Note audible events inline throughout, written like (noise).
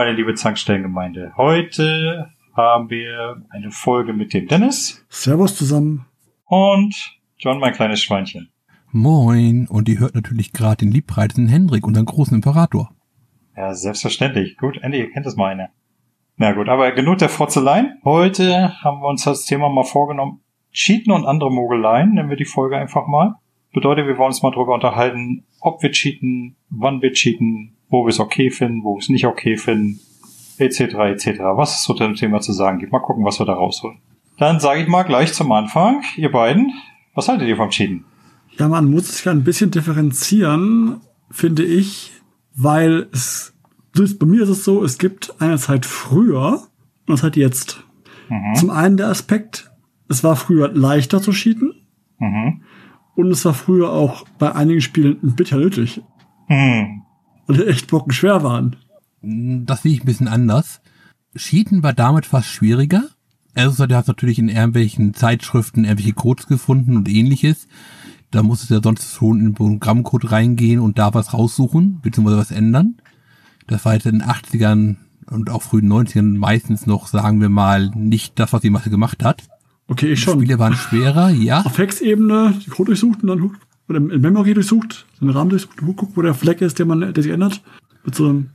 Meine liebe Zankstellengemeinde. Heute haben wir eine Folge mit dem Dennis. Servus zusammen. Und John, mein kleines Schweinchen. Moin. Und ihr hört natürlich gerade den liebreizenden Hendrik, unseren großen Imperator. Ja, selbstverständlich. Gut, Andy, ihr kennt das mal eine. Na gut, aber genug der Frotzeleien. Heute haben wir uns das Thema mal vorgenommen. Cheaten und andere Mogeleien, nennen wir die Folge einfach mal. Bedeutet, wir wollen uns mal darüber unterhalten, ob wir cheaten, wann wir cheaten, wo wir es okay finden, wo wir es nicht okay finden, etc. etc. Was es zu dem Thema zu sagen gibt. Mal gucken, was wir da rausholen. Dann sage ich mal gleich zum Anfang, ihr beiden, was haltet ihr vom Cheaten? Ja, man muss es ja ein bisschen differenzieren, finde ich, weil es, bei mir ist es so, es gibt eine Zeit früher und eine Zeit jetzt. Mhm. Zum einen der Aspekt, es war früher leichter zu cheaten. Mhm. Und es war früher auch bei einigen Spielen ein bisschen nötig. Mhm. Die echt bocken schwer waren. Das sehe ich ein bisschen anders. Cheaten war damit fast schwieriger. Also du hast natürlich in irgendwelchen Zeitschriften irgendwelche Codes gefunden und ähnliches. Da musstest du ja sonst schon in den Programmcode reingehen und da was raussuchen, beziehungsweise was ändern. Das war jetzt in den 80ern und auch frühen 90ern meistens noch, sagen wir mal, nicht das, was die Masse gemacht hat. Okay, ich schon. Die Spiele waren schwerer, ja. Auf Hex-Ebene die Code durchsucht und dann oder in Memory durchsucht, so einen Rahmen durchsucht, guckt, wo der Fleck ist, der man, der sich ändert. Mit so einem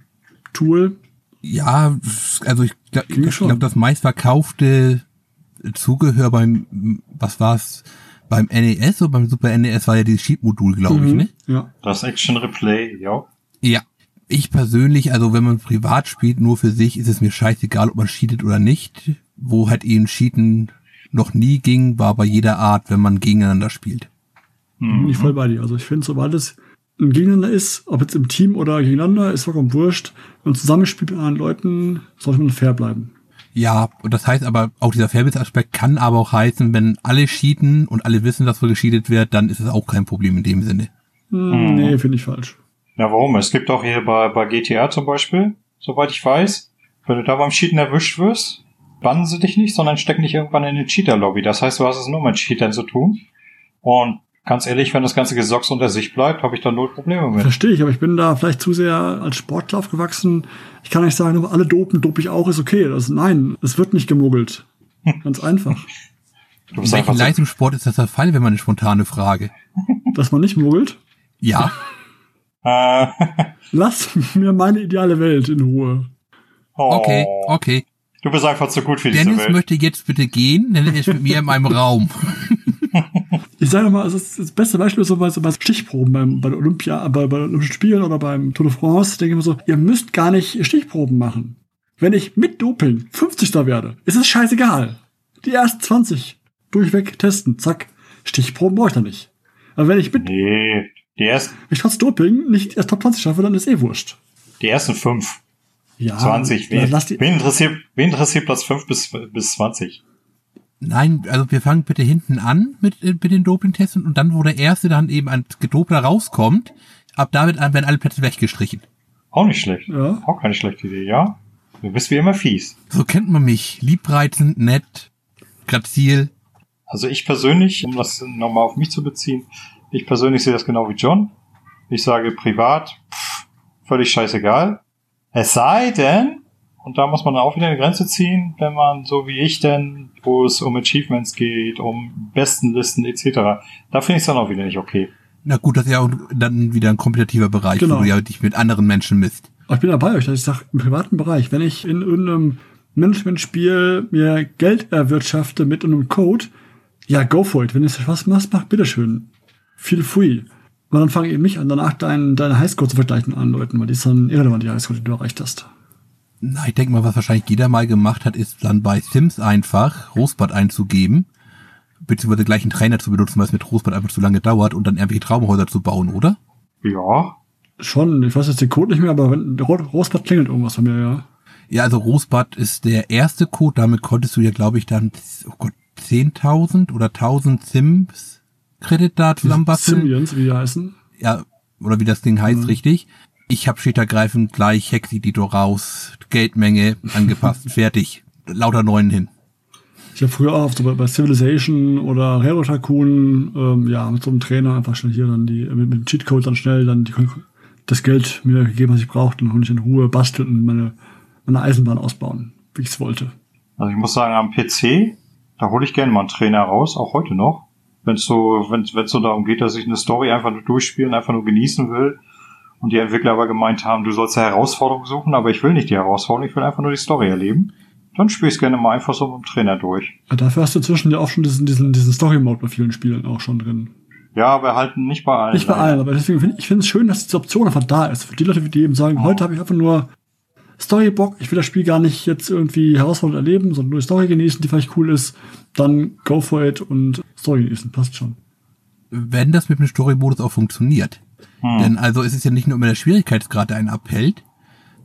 Tool. Ja, also ich glaube, ich glaub, das meistverkaufte Zugehör beim, was war's, beim NES oder beim Super NES war ja dieses Sheet-Modul, glaube mhm, ich, ne? Ja. Das Action Replay, ja. Ja. Ich persönlich, also wenn man privat spielt, nur für sich, ist es mir scheißegal, ob man cheatet oder nicht. Wo halt eben Cheaten noch nie ging, war bei jeder Art, wenn man gegeneinander spielt. Mhm. Bin ich voll bei dir. Also ich finde, sobald es ein Gegeneinander ist, ob jetzt im Team oder gegeneinander, ist vollkommen wurscht. Wenn man zusammenspielt mit anderen Leuten, sollte man fair bleiben. Ja, und das heißt aber, auch dieser Fairness-Aspekt kann aber auch heißen, wenn alle cheaten und alle wissen, dass so gescheatet wird, dann ist es auch kein Problem in dem Sinne. Hm, nee, finde ich falsch. Ja, warum? Es gibt auch hier bei, bei GTA zum Beispiel, soweit ich weiß, wenn du da beim Cheaten erwischt wirst, bannen sie dich nicht, sondern stecken dich irgendwann in eine Cheater-Lobby. Das heißt, du hast es nur mit Cheatern zu tun. Und ganz ehrlich, wenn das ganze Gesocks unter sich bleibt, habe ich da null Probleme mit. Verstehe ich, aber ich bin da vielleicht zu sehr als Sportler aufgewachsen. Ich kann nicht sagen, alle dopen, dope ich auch, ist okay. Also nein, es wird nicht gemuggelt. (laughs) Ganz einfach. In welchem Leistungssport ist das der Fall, wenn man eine spontane Frage? (laughs) Dass man nicht muggelt? Ja. (laughs) Äh. Lass mir meine ideale Welt in Ruhe. Oh. Okay, okay. Du bist einfach zu gut für Dennis diese Welt. Dennis möchte jetzt bitte gehen, denn er ist mit mir in meinem Raum. Ich sage mal, also das beste Beispiel ist so bei, so bei Stichproben beim, bei der Olympia, bei, bei den Olympischen Spielen oder beim Tour de France, denke ich mir so, ihr müsst gar nicht Stichproben machen. Wenn ich mit Doping 50. werde, ist es scheißegal. Die ersten 20 durchweg testen, zack. Stichproben brauche ich da nicht. Aber wenn ich mit, nee, die ersten, wenn ich trotz Doping nicht erst Top 20 schaffe, dann ist eh wurscht. Die ersten fünf. Ja, 20. Wen, wen, interessiert, wen interessiert Platz 5 bis, bis 20? Nein, also wir fangen bitte hinten an mit, äh, mit den Dopingtests und dann, wo der Erste dann eben ein Gedopter rauskommt, ab damit an werden alle Plätze weggestrichen. Auch nicht schlecht. Ja. Auch keine schlechte Idee, ja. Du bist wie immer fies. So kennt man mich. Liebreizend, nett, grazil. Also ich persönlich, um das nochmal auf mich zu beziehen, ich persönlich sehe das genau wie John. Ich sage privat, pff, völlig scheißegal. Es sei denn, und da muss man auch wieder eine Grenze ziehen, wenn man so wie ich denn, wo es um Achievements geht, um Bestenlisten etc. Da finde ich es dann auch wieder nicht okay. Na gut, das ist ja auch dann wieder ein kompetitiver Bereich, genau. wo du ja dich mit anderen Menschen misst. Ich bin dabei euch, dass ich sage, im privaten Bereich, wenn ich in irgendeinem Management-Spiel mir Geld erwirtschafte mit einem Code, ja, go for it. Wenn es Spaß macht, mach bitteschön. Feel free. Und dann fange ich mich an, danach dein, deine Highscore zu vergleichen mit anderen Leuten, weil die ist dann irrelevant, die Highscore, die du erreicht hast. Na, ich denke mal, was wahrscheinlich jeder mal gemacht hat, ist dann bei Sims einfach Rosebud einzugeben, beziehungsweise gleich einen Trainer zu benutzen, weil es mit Rosebud einfach zu lange dauert und dann irgendwelche Traumhäuser zu bauen, oder? Ja. Schon, ich weiß jetzt den Code nicht mehr, aber wenn Rosebud klingelt irgendwas von mir, ja. Ja, also Rosebud ist der erste Code, damit konntest du ja, glaube ich, dann, oh Gott, 10.000 oder 1.000 Sims Credit da zusammenbasteln. Simians, wie die heißen. Ja, oder wie das Ding heißt, mhm. richtig. Ich habe schickergreifend gleich Hex-Editor raus, Geldmenge angepasst, (laughs) fertig. Lauter Neuen hin. Ich habe früher auch so bei, bei Civilization oder Hero Tycoon, ähm, ja, mit so einem Trainer einfach schnell hier dann die, mit, mit dem Cheatcode dann schnell dann die, das Geld mir gegeben, was ich brauchte, und konnte ich in Ruhe basteln und meine, meine Eisenbahn ausbauen, wie ich es wollte. Also ich muss sagen, am PC, da hole ich gerne mal einen Trainer raus, auch heute noch. Wenn es so, wenn es so darum geht, dass ich eine Story einfach nur durchspielen, einfach nur genießen will und die Entwickler aber gemeint haben, du sollst eine Herausforderung suchen, aber ich will nicht die Herausforderung, ich will einfach nur die Story erleben, dann spiele ich gerne mal einfach so mit dem Trainer durch. Ja, dafür hast du zwischen ja auch schon diesen, diesen, diesen Story-Mode bei vielen Spielen auch schon drin. Ja, aber halt nicht bei allen. Nicht bei allen, aber deswegen finde ich finde es schön, dass diese Option einfach da ist. Für die Leute, die eben sagen, oh. heute habe ich einfach nur Storybock, ich will das Spiel gar nicht jetzt irgendwie herausfordernd erleben, sondern nur die Story genießen, die vielleicht cool ist, dann go for it und Story genießen, passt schon. Wenn das mit dem Story-Modus auch funktioniert. Hm. Denn also es ist ja nicht nur immer der Schwierigkeitsgrad, der einen abhält.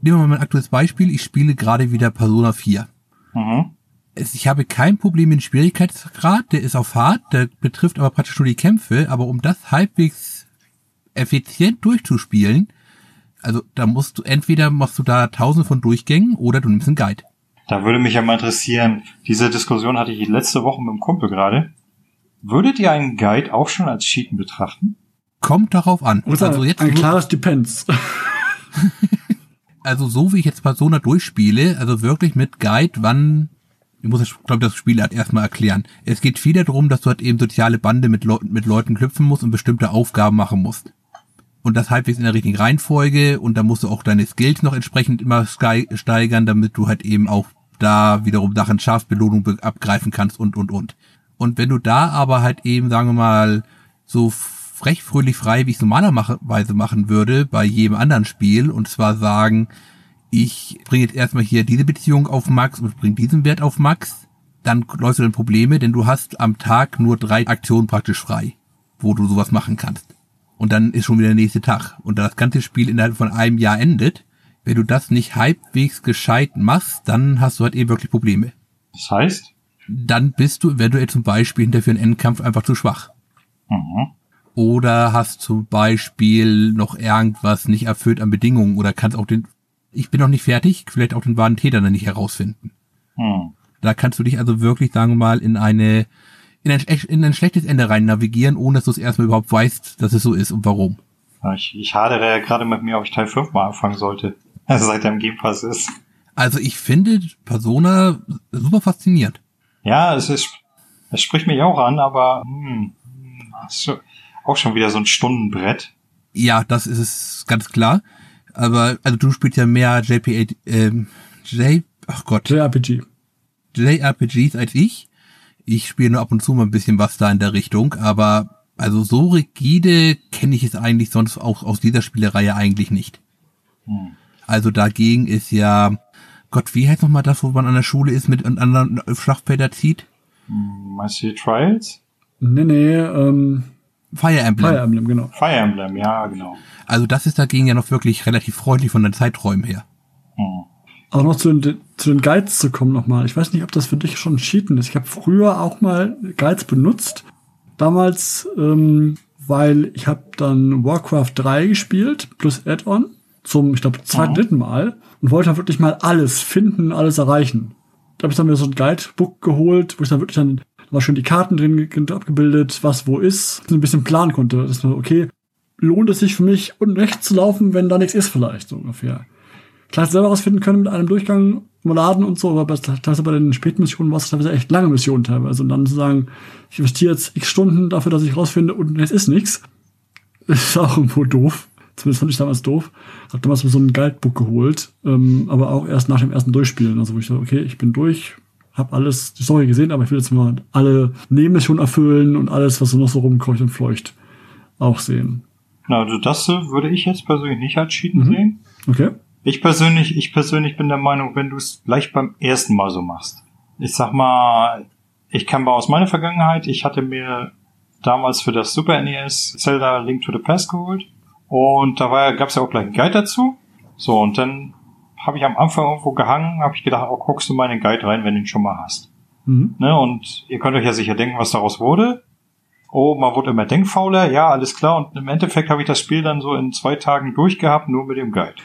Nehmen wir mal ein aktuelles Beispiel. Ich spiele gerade wieder Persona 4. Mhm. Ich habe kein Problem mit dem Schwierigkeitsgrad, der ist auf hart, der betrifft aber praktisch nur die Kämpfe, aber um das halbwegs effizient durchzuspielen, also da musst du entweder machst du da tausend von Durchgängen oder du nimmst einen Guide. Da würde mich ja mal interessieren, diese Diskussion hatte ich letzte Woche mit dem Kumpel gerade. Würdet ihr einen Guide auch schon als Cheaten betrachten? Kommt darauf an. Oder also jetzt ein klares Depends. (laughs) also so wie ich jetzt Persona durchspiele, also wirklich mit Guide, wann ich muss, glaube das Spiel halt erstmal erklären. Es geht viel darum, dass du halt eben soziale Bande mit, Le mit Leuten knüpfen musst und bestimmte Aufgaben machen musst und das halbwegs in der richtigen Reihenfolge und da musst du auch deine Skills noch entsprechend immer steigern, damit du halt eben auch da wiederum Sachen schaffst, Belohnung abgreifen kannst und, und, und. Und wenn du da aber halt eben, sagen wir mal, so frech, fröhlich, frei, wie ich es normalerweise machen würde, bei jedem anderen Spiel, und zwar sagen, ich bringe jetzt erstmal hier diese Beziehung auf Max und bringe diesen Wert auf Max, dann läufst du dann Probleme, denn du hast am Tag nur drei Aktionen praktisch frei, wo du sowas machen kannst und dann ist schon wieder der nächste Tag. Und da das ganze Spiel innerhalb von einem Jahr endet, wenn du das nicht halbwegs gescheit machst, dann hast du halt eben wirklich Probleme. Das heißt? Dann bist du eventuell zum Beispiel hinter für einen Endkampf einfach zu schwach. Mhm. Oder hast zum Beispiel noch irgendwas nicht erfüllt an Bedingungen oder kannst auch den, ich bin noch nicht fertig, vielleicht auch den wahren Täter dann nicht herausfinden. Mhm. Da kannst du dich also wirklich, sagen wir mal, in eine in ein, in ein schlechtes Ende rein navigieren, ohne dass du es erstmal überhaupt weißt, dass es so ist und warum. Ich, ich hadere ja gerade mit mir, ob ich Teil 5 mal anfangen sollte. (laughs) Also seit er im Game Pass ist. Also ich finde Persona super faszinierend. Ja, es ist, es spricht mich auch an, aber hm, ist auch schon wieder so ein Stundenbrett. Ja, das ist es ganz klar. Aber also du spielst ja mehr JPA, ähm, J, ach Gott. JRPG. JRPGs als ich. Ich spiele nur ab und zu mal ein bisschen was da in der Richtung, aber also so rigide kenne ich es eigentlich sonst auch aus dieser Spielereihe eigentlich nicht. Hm. Also dagegen ist ja, Gott, wie heißt nochmal das, wo man an der Schule ist, mit anderen Schlachtfelder zieht? Hm, meinst du Trials? Nee, nee, ähm, Fire Emblem. Fire Emblem, genau. Fire Emblem, ja, genau. Also das ist dagegen ja noch wirklich relativ freundlich von den Zeiträumen her. Hm. Aber noch zu den, zu den Guides zu kommen nochmal. Ich weiß nicht, ob das für dich schon Cheaten ist. Ich habe früher auch mal Guides benutzt. Damals, ähm, weil ich habe dann Warcraft 3 gespielt, plus Add-on, zum, ich glaube, zweiten, dritten Mal. Und wollte dann wirklich mal alles finden, alles erreichen. Da habe ich dann mir so ein Guidebook geholt, wo ich dann wirklich dann da war schön die Karten drin abgebildet, was wo ist, so ein bisschen planen konnte. Das war okay, lohnt es sich für mich, unten rechts zu laufen, wenn da nichts ist vielleicht, so ungefähr. Klar, selber rausfinden können mit einem Durchgang im Laden und so, aber teilweise bei den späten Missionen war es teilweise echt lange Missionen teilweise. Und dann zu sagen, ich investiere jetzt x Stunden dafür, dass ich rausfinde und es ist nichts, (laughs) ist auch irgendwo doof. Zumindest fand ich damals doof. Hab damals so ein Guidebook geholt, ähm, aber auch erst nach dem ersten Durchspielen. Also wo ich dachte, okay, ich bin durch, hab alles, die Story gesehen, aber ich will jetzt mal alle Nebenmissionen erfüllen und alles, was so noch so rumkreucht und fleucht, auch sehen. Na, also das würde ich jetzt persönlich nicht als Cheaten mhm. sehen. Okay. Ich persönlich, ich persönlich bin der Meinung, wenn du es gleich beim ersten Mal so machst. Ich sag mal, ich kann mal aus meiner Vergangenheit, ich hatte mir damals für das Super NES Zelda Link to the Past geholt. Und da war, gab's ja auch gleich einen Guide dazu. So, und dann habe ich am Anfang irgendwo gehangen, habe ich gedacht, oh, guckst du mal in den Guide rein, wenn du ihn schon mal hast. Mhm. Ne, und ihr könnt euch ja sicher denken, was daraus wurde. Oh, man wurde immer denkfauler, ja, alles klar. Und im Endeffekt habe ich das Spiel dann so in zwei Tagen durchgehabt, nur mit dem Guide.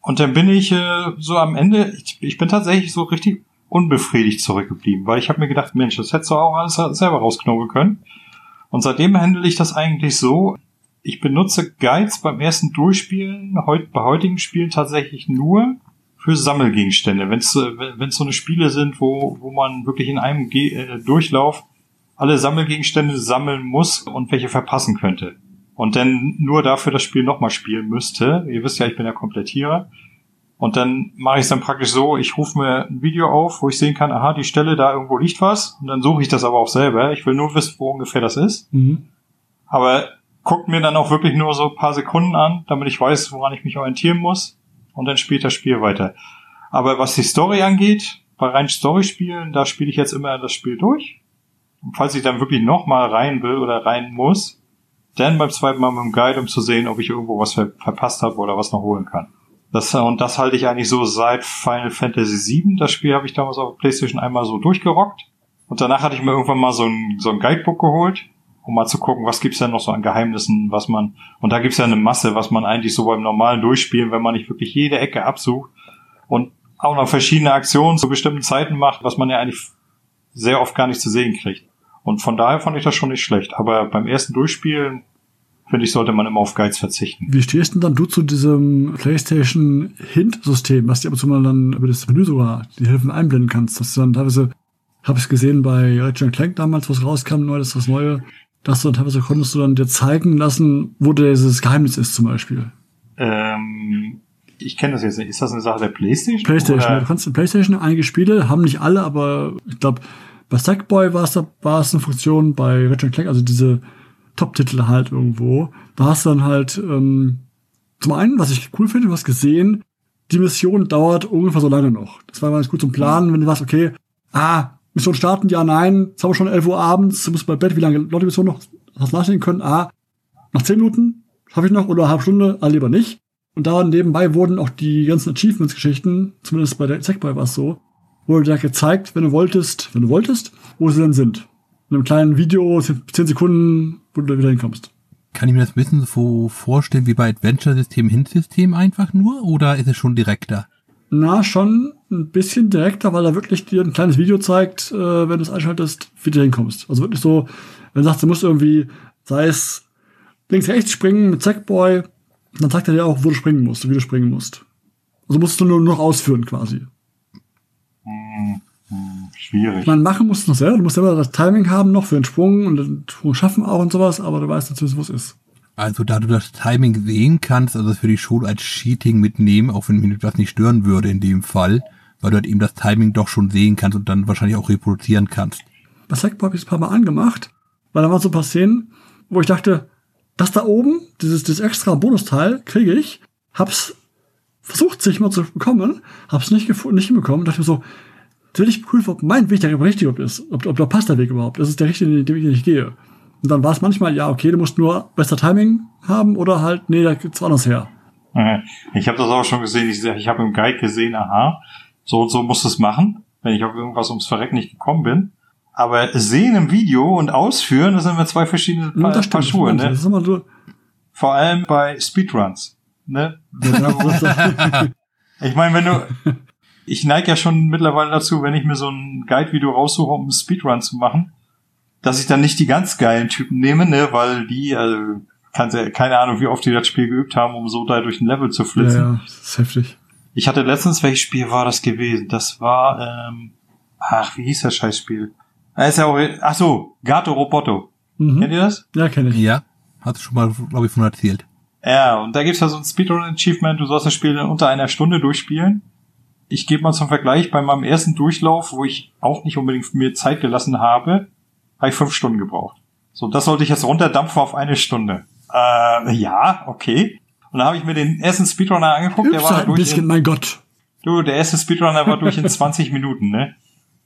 Und dann bin ich äh, so am Ende, ich, ich bin tatsächlich so richtig unbefriedigt zurückgeblieben, weil ich habe mir gedacht, Mensch, das hättest du auch alles selber rausknobeln können. Und seitdem handle ich das eigentlich so, ich benutze Guides beim ersten Durchspielen, heut, bei heutigen Spielen tatsächlich nur für Sammelgegenstände. Wenn es wenn so eine Spiele sind, wo, wo man wirklich in einem Ge äh, Durchlauf alle Sammelgegenstände sammeln muss und welche verpassen könnte. Und dann nur dafür das Spiel nochmal spielen müsste. Ihr wisst ja, ich bin ja Komplettierer. Und dann mache ich es dann praktisch so, ich rufe mir ein Video auf, wo ich sehen kann, aha, die Stelle, da irgendwo liegt was. Und dann suche ich das aber auch selber. Ich will nur wissen, wo ungefähr das ist. Mhm. Aber guckt mir dann auch wirklich nur so ein paar Sekunden an, damit ich weiß, woran ich mich orientieren muss und dann spielt das Spiel weiter. Aber was die Story angeht, bei rein Story-Spielen, da spiele ich jetzt immer das Spiel durch. Und falls ich dann wirklich nochmal rein will oder rein muss, dann beim zweiten Mal mit dem Guide, um zu sehen, ob ich irgendwo was ver verpasst habe oder was noch holen kann. Das, und das halte ich eigentlich so seit Final Fantasy VII. Das Spiel habe ich damals auf PlayStation einmal so durchgerockt. Und danach hatte ich mir irgendwann mal so ein, so ein Guidebook geholt um mal zu gucken, was gibt's denn noch so an Geheimnissen, was man, und da gibt's ja eine Masse, was man eigentlich so beim normalen Durchspielen, wenn man nicht wirklich jede Ecke absucht und auch noch verschiedene Aktionen zu bestimmten Zeiten macht, was man ja eigentlich sehr oft gar nicht zu sehen kriegt. Und von daher fand ich das schon nicht schlecht. Aber beim ersten Durchspielen, finde ich, sollte man immer auf Guides verzichten. Wie stehst denn dann du zu diesem PlayStation Hint-System, was dir aber zumal dann über das Menü sogar die Hilfen einblenden kannst, dass du dann teilweise, habe ich gesehen bei Ratchet Clank damals, was rauskam, neu, das ist das Neue, dass du teilweise konntest du dann dir zeigen lassen, wo dieses Geheimnis ist zum Beispiel. Ähm, ich kenne das jetzt nicht. Ist das eine Sache der PlayStation? PlayStation. Oder? Du kannst in PlayStation einige Spiele, haben nicht alle, aber ich glaube, bei Sackboy war es da, war es eine Funktion, bei Ratchet Clank, also diese Top-Titel halt irgendwo. Da hast du dann halt, ähm, zum einen, was ich cool finde, du hast gesehen, die Mission dauert ungefähr so lange noch. Das war ganz gut zum Planen, wenn du sagst, okay, ah, Mission starten, ja, nein, jetzt haben wir schon 11 Uhr abends, du musst bei Bett, wie lange die Mission noch? Hast nachdenken können, ah, nach 10 Minuten schaffe ich noch oder eine halbe Stunde, ah, lieber nicht. Und da nebenbei wurden auch die ganzen Achievements-Geschichten, zumindest bei der Sackboy war es so, wurde da gezeigt, wenn du wolltest, wenn du wolltest, wo sie denn sind. In einem kleinen Video, 10 Sekunden, wo du da wieder hinkommst. Kann ich mir das ein bisschen so vorstellen wie bei Adventure-System, Hint-System einfach nur, oder ist es schon direkter? Na, schon ein bisschen direkter, weil er wirklich dir ein kleines Video zeigt, äh, wenn du es einschaltest, wie du hinkommst. Also wirklich so, wenn du sagst, du musst irgendwie, sei es links, rechts springen mit Sackboy, dann zeigt er dir auch, wo du springen musst, wie du springen musst. Also musst du nur noch ausführen quasi. Hm, hm, schwierig. Meine, machen musst du noch selber. Du musst selber das Timing haben noch für den Sprung und den Sprung schaffen auch und sowas, aber du weißt natürlich, wo es ist. Also da du das Timing sehen kannst, also das würde ich schon als Cheating mitnehmen, auch wenn mich das nicht stören würde in dem Fall, weil du halt eben das Timing doch schon sehen kannst und dann wahrscheinlich auch reproduzieren kannst. Bei Sackboy habe ich ein paar Mal angemacht, weil da waren so ein paar Szenen, wo ich dachte, das da oben, dieses, dieses extra Bonusteil, kriege ich, hab's versucht, sich mal zu bekommen, hab's nicht gefunden, nicht hinbekommen, dachte mir so, will ich prüfen, ob mein Weg der richtige ist, ob, ob da passt der Weg überhaupt, das ist der richtige, den ich gehe. Und dann war es manchmal, ja, okay, du musst nur besser Timing haben oder halt, nee, da gibt's anders her. Ich habe das auch schon gesehen. Ich, ich habe im Guide gesehen, aha, so und so muss es machen, wenn ich auf irgendwas ums Verrecken nicht gekommen bin. Aber sehen im Video und ausführen, das sind immer zwei verschiedene ja, Paar, Paar Schuhe. Ne? Das ist immer so. Vor allem bei Speedruns. Ne? (laughs) ich meine, wenn du, ich neige ja schon mittlerweile dazu, wenn ich mir so ein Guide-Video raussuche, um einen Speedrun zu machen, dass ich dann nicht die ganz geilen Typen nehme, ne, weil die, also, keine Ahnung, wie oft die das Spiel geübt haben, um so da durch ein Level zu flitzen. Ja, ja, das ist heftig. Ich hatte letztens, welches Spiel war das gewesen? Das war, ähm, ach, wie hieß das Scheißspiel? Da ist ja auch, ach so, Gato Roboto. Mhm. Kennt ihr das? Ja, kenne ich. Ja, hast du schon mal, glaube ich, von erzählt. Ja, und da gibt's ja so ein Speedrun-Achievement, du sollst das Spiel in unter einer Stunde durchspielen. Ich gebe mal zum Vergleich, bei meinem ersten Durchlauf, wo ich auch nicht unbedingt mir Zeit gelassen habe, habe ich fünf Stunden gebraucht. So, das sollte ich jetzt runterdampfen auf eine Stunde. Äh, ja, okay. Und dann habe ich mir den ersten Speedrunner angeguckt, der war durch. Bisschen, in, mein Gott. Du, der erste Speedrunner war durch in (laughs) 20 Minuten, ne?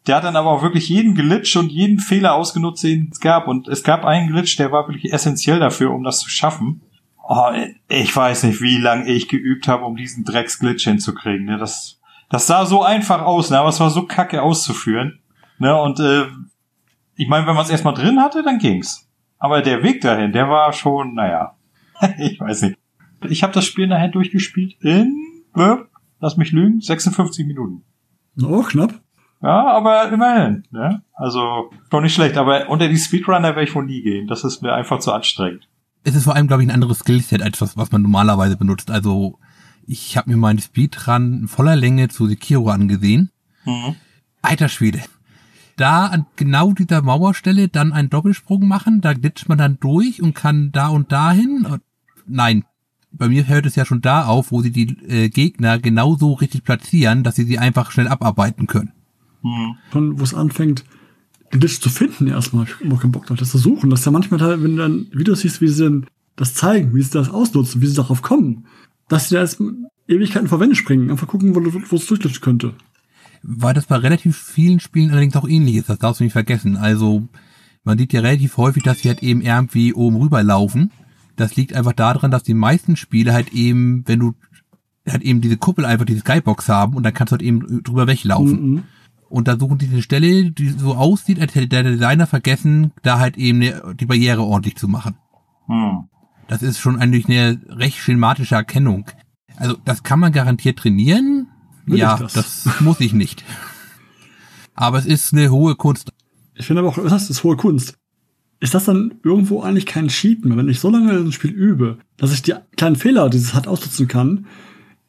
Der hat dann aber auch wirklich jeden Glitch und jeden Fehler ausgenutzt, den es gab. Und es gab einen Glitch, der war wirklich essentiell dafür, um das zu schaffen. Oh, ich weiß nicht, wie lange ich geübt habe, um diesen Drecksglitch hinzukriegen. Ne? Das, das sah so einfach aus, ne? aber es war so kacke auszuführen. Ne? Und äh, ich meine, wenn man es erstmal drin hatte, dann ging's. Aber der Weg dahin, der war schon, naja, (laughs) ich weiß nicht. Ich habe das Spiel nachher durchgespielt in, äh, lass mich lügen, 56 Minuten. Oh, knapp. Ja, aber immerhin. Ne? Also schon nicht schlecht. Aber unter die Speedrunner werde ich wohl nie gehen. Das ist mir einfach zu anstrengend. es ist vor allem, glaube ich, ein anderes Skillset als was, was man normalerweise benutzt. Also ich habe mir meinen Speedrun in voller Länge zu Sekiro angesehen. Mhm. Alter Schwede. Da an genau dieser Mauerstelle dann einen Doppelsprung machen, da glitscht man dann durch und kann da und dahin. Nein, bei mir hört es ja schon da auf, wo sie die äh, Gegner genauso richtig platzieren, dass sie sie einfach schnell abarbeiten können. Mhm. Von wo es anfängt, den Glitch zu finden erstmal. Ich hab keinen Bock drauf, das zu suchen. Das ist ja manchmal, wenn du dann Videos siehst, wie sie dann das zeigen, wie sie das ausnutzen, wie sie darauf kommen, dass sie da erst Ewigkeiten vor Wände springen, einfach gucken, wo, wo es durchglitschen könnte. Weil das bei relativ vielen Spielen allerdings auch ähnlich ist, das darfst du nicht vergessen. Also, man sieht ja relativ häufig, dass sie halt eben irgendwie oben rüberlaufen. Das liegt einfach daran, dass die meisten Spiele halt eben, wenn du halt eben diese Kuppel einfach diese Skybox haben und dann kannst du halt eben drüber weglaufen. Mhm. Und da suchen die eine Stelle, die so aussieht, als hätte der Designer vergessen, da halt eben die Barriere ordentlich zu machen. Mhm. Das ist schon eigentlich eine recht schematische Erkennung. Also das kann man garantiert trainieren. Will ja, das? das muss ich nicht. Aber es ist eine hohe Kunst. Ich finde aber auch, was heißt das hohe Kunst? Ist das dann irgendwo eigentlich kein Cheaten? Wenn ich so lange ein Spiel übe, dass ich die kleinen Fehler, die es hat, ausnutzen kann,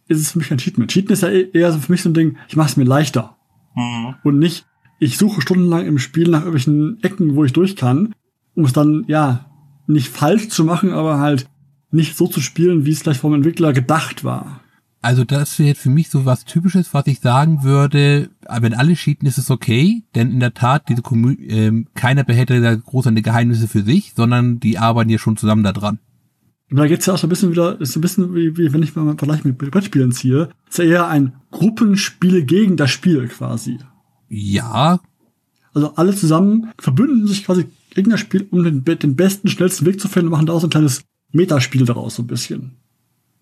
ist es für mich kein Cheaten mehr. Cheaten ist ja e-, eher so für mich so ein Ding, ich mache es mir leichter. Mhm. Und nicht, ich suche stundenlang im Spiel nach irgendwelchen Ecken, wo ich durch kann, um es dann, ja, nicht falsch zu machen, aber halt nicht so zu spielen, wie es gleich vom Entwickler gedacht war. Also das wäre jetzt für mich so was Typisches, was ich sagen würde, wenn alle cheaten, ist es okay, denn in der Tat, diese Kommun äh, keiner behält da großartige Geheimnisse für sich, sondern die arbeiten ja schon zusammen da dran. Und da geht's ja auch so ein bisschen wieder, ist so ein bisschen wie, wie wenn ich mal einen Vergleich mit Brettspielen ziehe, ist ja eher ein Gruppenspiel gegen das Spiel quasi. Ja. Also alle zusammen verbünden sich quasi gegen das Spiel, um den, den besten, schnellsten Weg zu finden und machen da auch so ein kleines Metaspiel daraus so ein bisschen.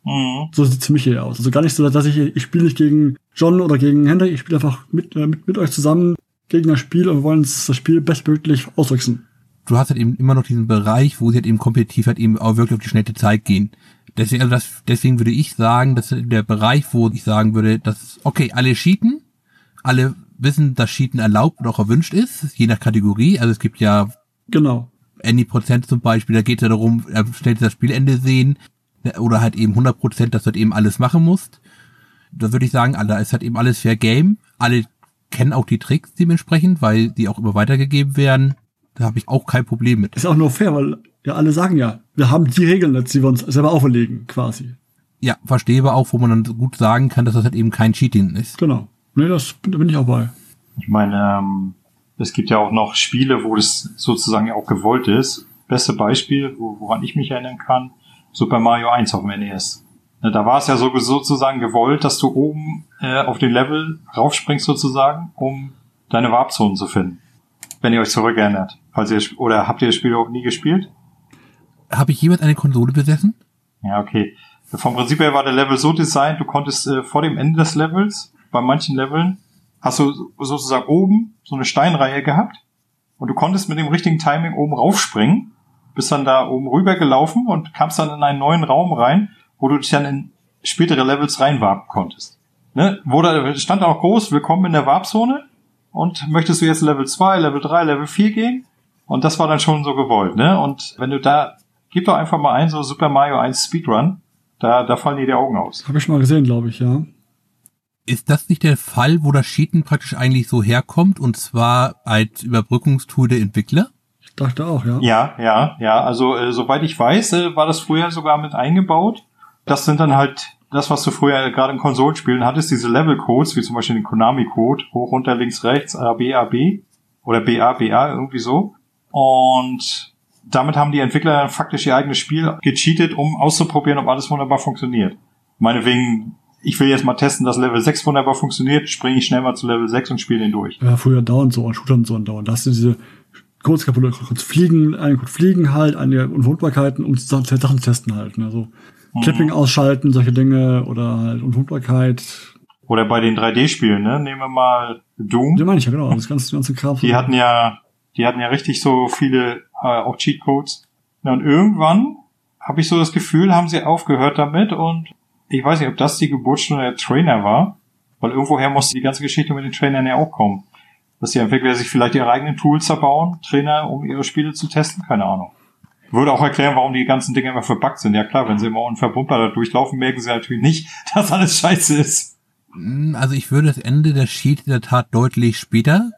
Mhm. So sieht's für mich hier aus. Also gar nicht so, dass ich, ich spiele nicht gegen John oder gegen Hendrik, ich spiele einfach mit, äh, mit, mit euch zusammen gegen das Spiel und wir wollen das Spiel bestmöglich auswechseln. Du hast halt eben immer noch diesen Bereich, wo sie halt eben kompetitiv halt eben auch wirklich auf die schnelle Zeit gehen. Deswegen, also das, deswegen würde ich sagen, dass der Bereich, wo ich sagen würde, dass, okay, alle cheaten, alle wissen, dass Cheaten erlaubt und auch erwünscht ist, je nach Kategorie. Also es gibt ja genau. Any Prozent zum Beispiel, da geht es ja darum, er stellt das Spielende sehen oder halt eben 100 Prozent, dass du halt eben alles machen musst. Da würde ich sagen, alle, es hat eben alles Fair Game. Alle kennen auch die Tricks dementsprechend, weil die auch immer weitergegeben werden. Da habe ich auch kein Problem mit. Ist auch nur fair, weil ja alle sagen ja, wir haben die Regeln, die wir uns selber auferlegen, quasi. Ja, verstehe aber auch, wo man dann gut sagen kann, dass das halt eben kein Cheating ist. Genau. Nee, das da bin ich auch bei. Ich meine, ähm, es gibt ja auch noch Spiele, wo das sozusagen auch gewollt ist. Beste Beispiel, woran ich mich erinnern kann, Super Mario 1 auf dem NES. Ne, da war es ja so, sozusagen gewollt, dass du oben äh, auf den Level raufspringst sozusagen, um deine Warpzonen zu finden. Wenn ihr euch zurückerinnert. Falls ihr, oder habt ihr das Spiel auch nie gespielt? Habe ich jemals eine Konsole besessen? Ja, okay. Vom Prinzip her war der Level so designt, du konntest äh, vor dem Ende des Levels, bei manchen Leveln, hast du sozusagen oben so eine Steinreihe gehabt und du konntest mit dem richtigen Timing oben raufspringen bist dann da oben rüber gelaufen und kamst dann in einen neuen Raum rein, wo du dich dann in spätere Levels reinwarpen konntest. Ne? Wo da stand auch groß, willkommen in der Warpzone und möchtest du jetzt Level 2, Level 3, Level 4 gehen? Und das war dann schon so gewollt, ne? Und wenn du da, gib doch einfach mal ein, so Super Mario 1 Speedrun, da, da fallen dir die Augen aus. Habe ich schon mal gesehen, glaube ich, ja. Ist das nicht der Fall, wo das Cheaten praktisch eigentlich so herkommt und zwar als Überbrückungstool der Entwickler? Dachte auch, ja. Ja, ja, ja. Also äh, soweit ich weiß, äh, war das früher sogar mit eingebaut. Das sind dann halt das, was du früher gerade in Konsolenspielen hattest, diese Level-Codes, wie zum Beispiel den Konami-Code, hoch, runter, links, rechts, A, B, A, B oder B, A, B, A, irgendwie so. Und damit haben die Entwickler dann faktisch ihr eigenes Spiel gecheatet, um auszuprobieren, ob alles wunderbar funktioniert. Meinetwegen, ich will jetzt mal testen, dass Level 6 wunderbar funktioniert, springe ich schnell mal zu Level 6 und spiele den durch. Ja, früher dauernd so und Shootern so und dauernd. Da hast du diese kurz kaputt, kurz fliegen, ein kurz fliegen halt, eine Unverwundbarkeiten, um Sachen testen halt. Ne? Also mhm. Clipping ausschalten, solche Dinge oder halt Unverwundbarkeit. Oder bei den 3D-Spielen, ne? Nehmen wir mal Doom. Ja, meine ich ja, genau. Das ganze, ganze Kraft. Die hatten ja, die hatten ja richtig so viele äh, auch Cheatcodes. Und irgendwann habe ich so das Gefühl, haben sie aufgehört damit und ich weiß nicht, ob das die Geburtsstunde der Trainer war, weil irgendwoher musste die ganze Geschichte mit den Trainern ja auch kommen dass die Entwickler sich vielleicht ihre eigenen Tools erbauen, Trainer, um ihre Spiele zu testen, keine Ahnung. Würde auch erklären, warum die ganzen Dinge immer verbuggt sind. Ja klar, wenn sie immer unverbunden durchlaufen, merken sie natürlich nicht, (laughs) dass alles scheiße ist. Hm, also ich würde das Ende der Sheet in der Tat deutlich später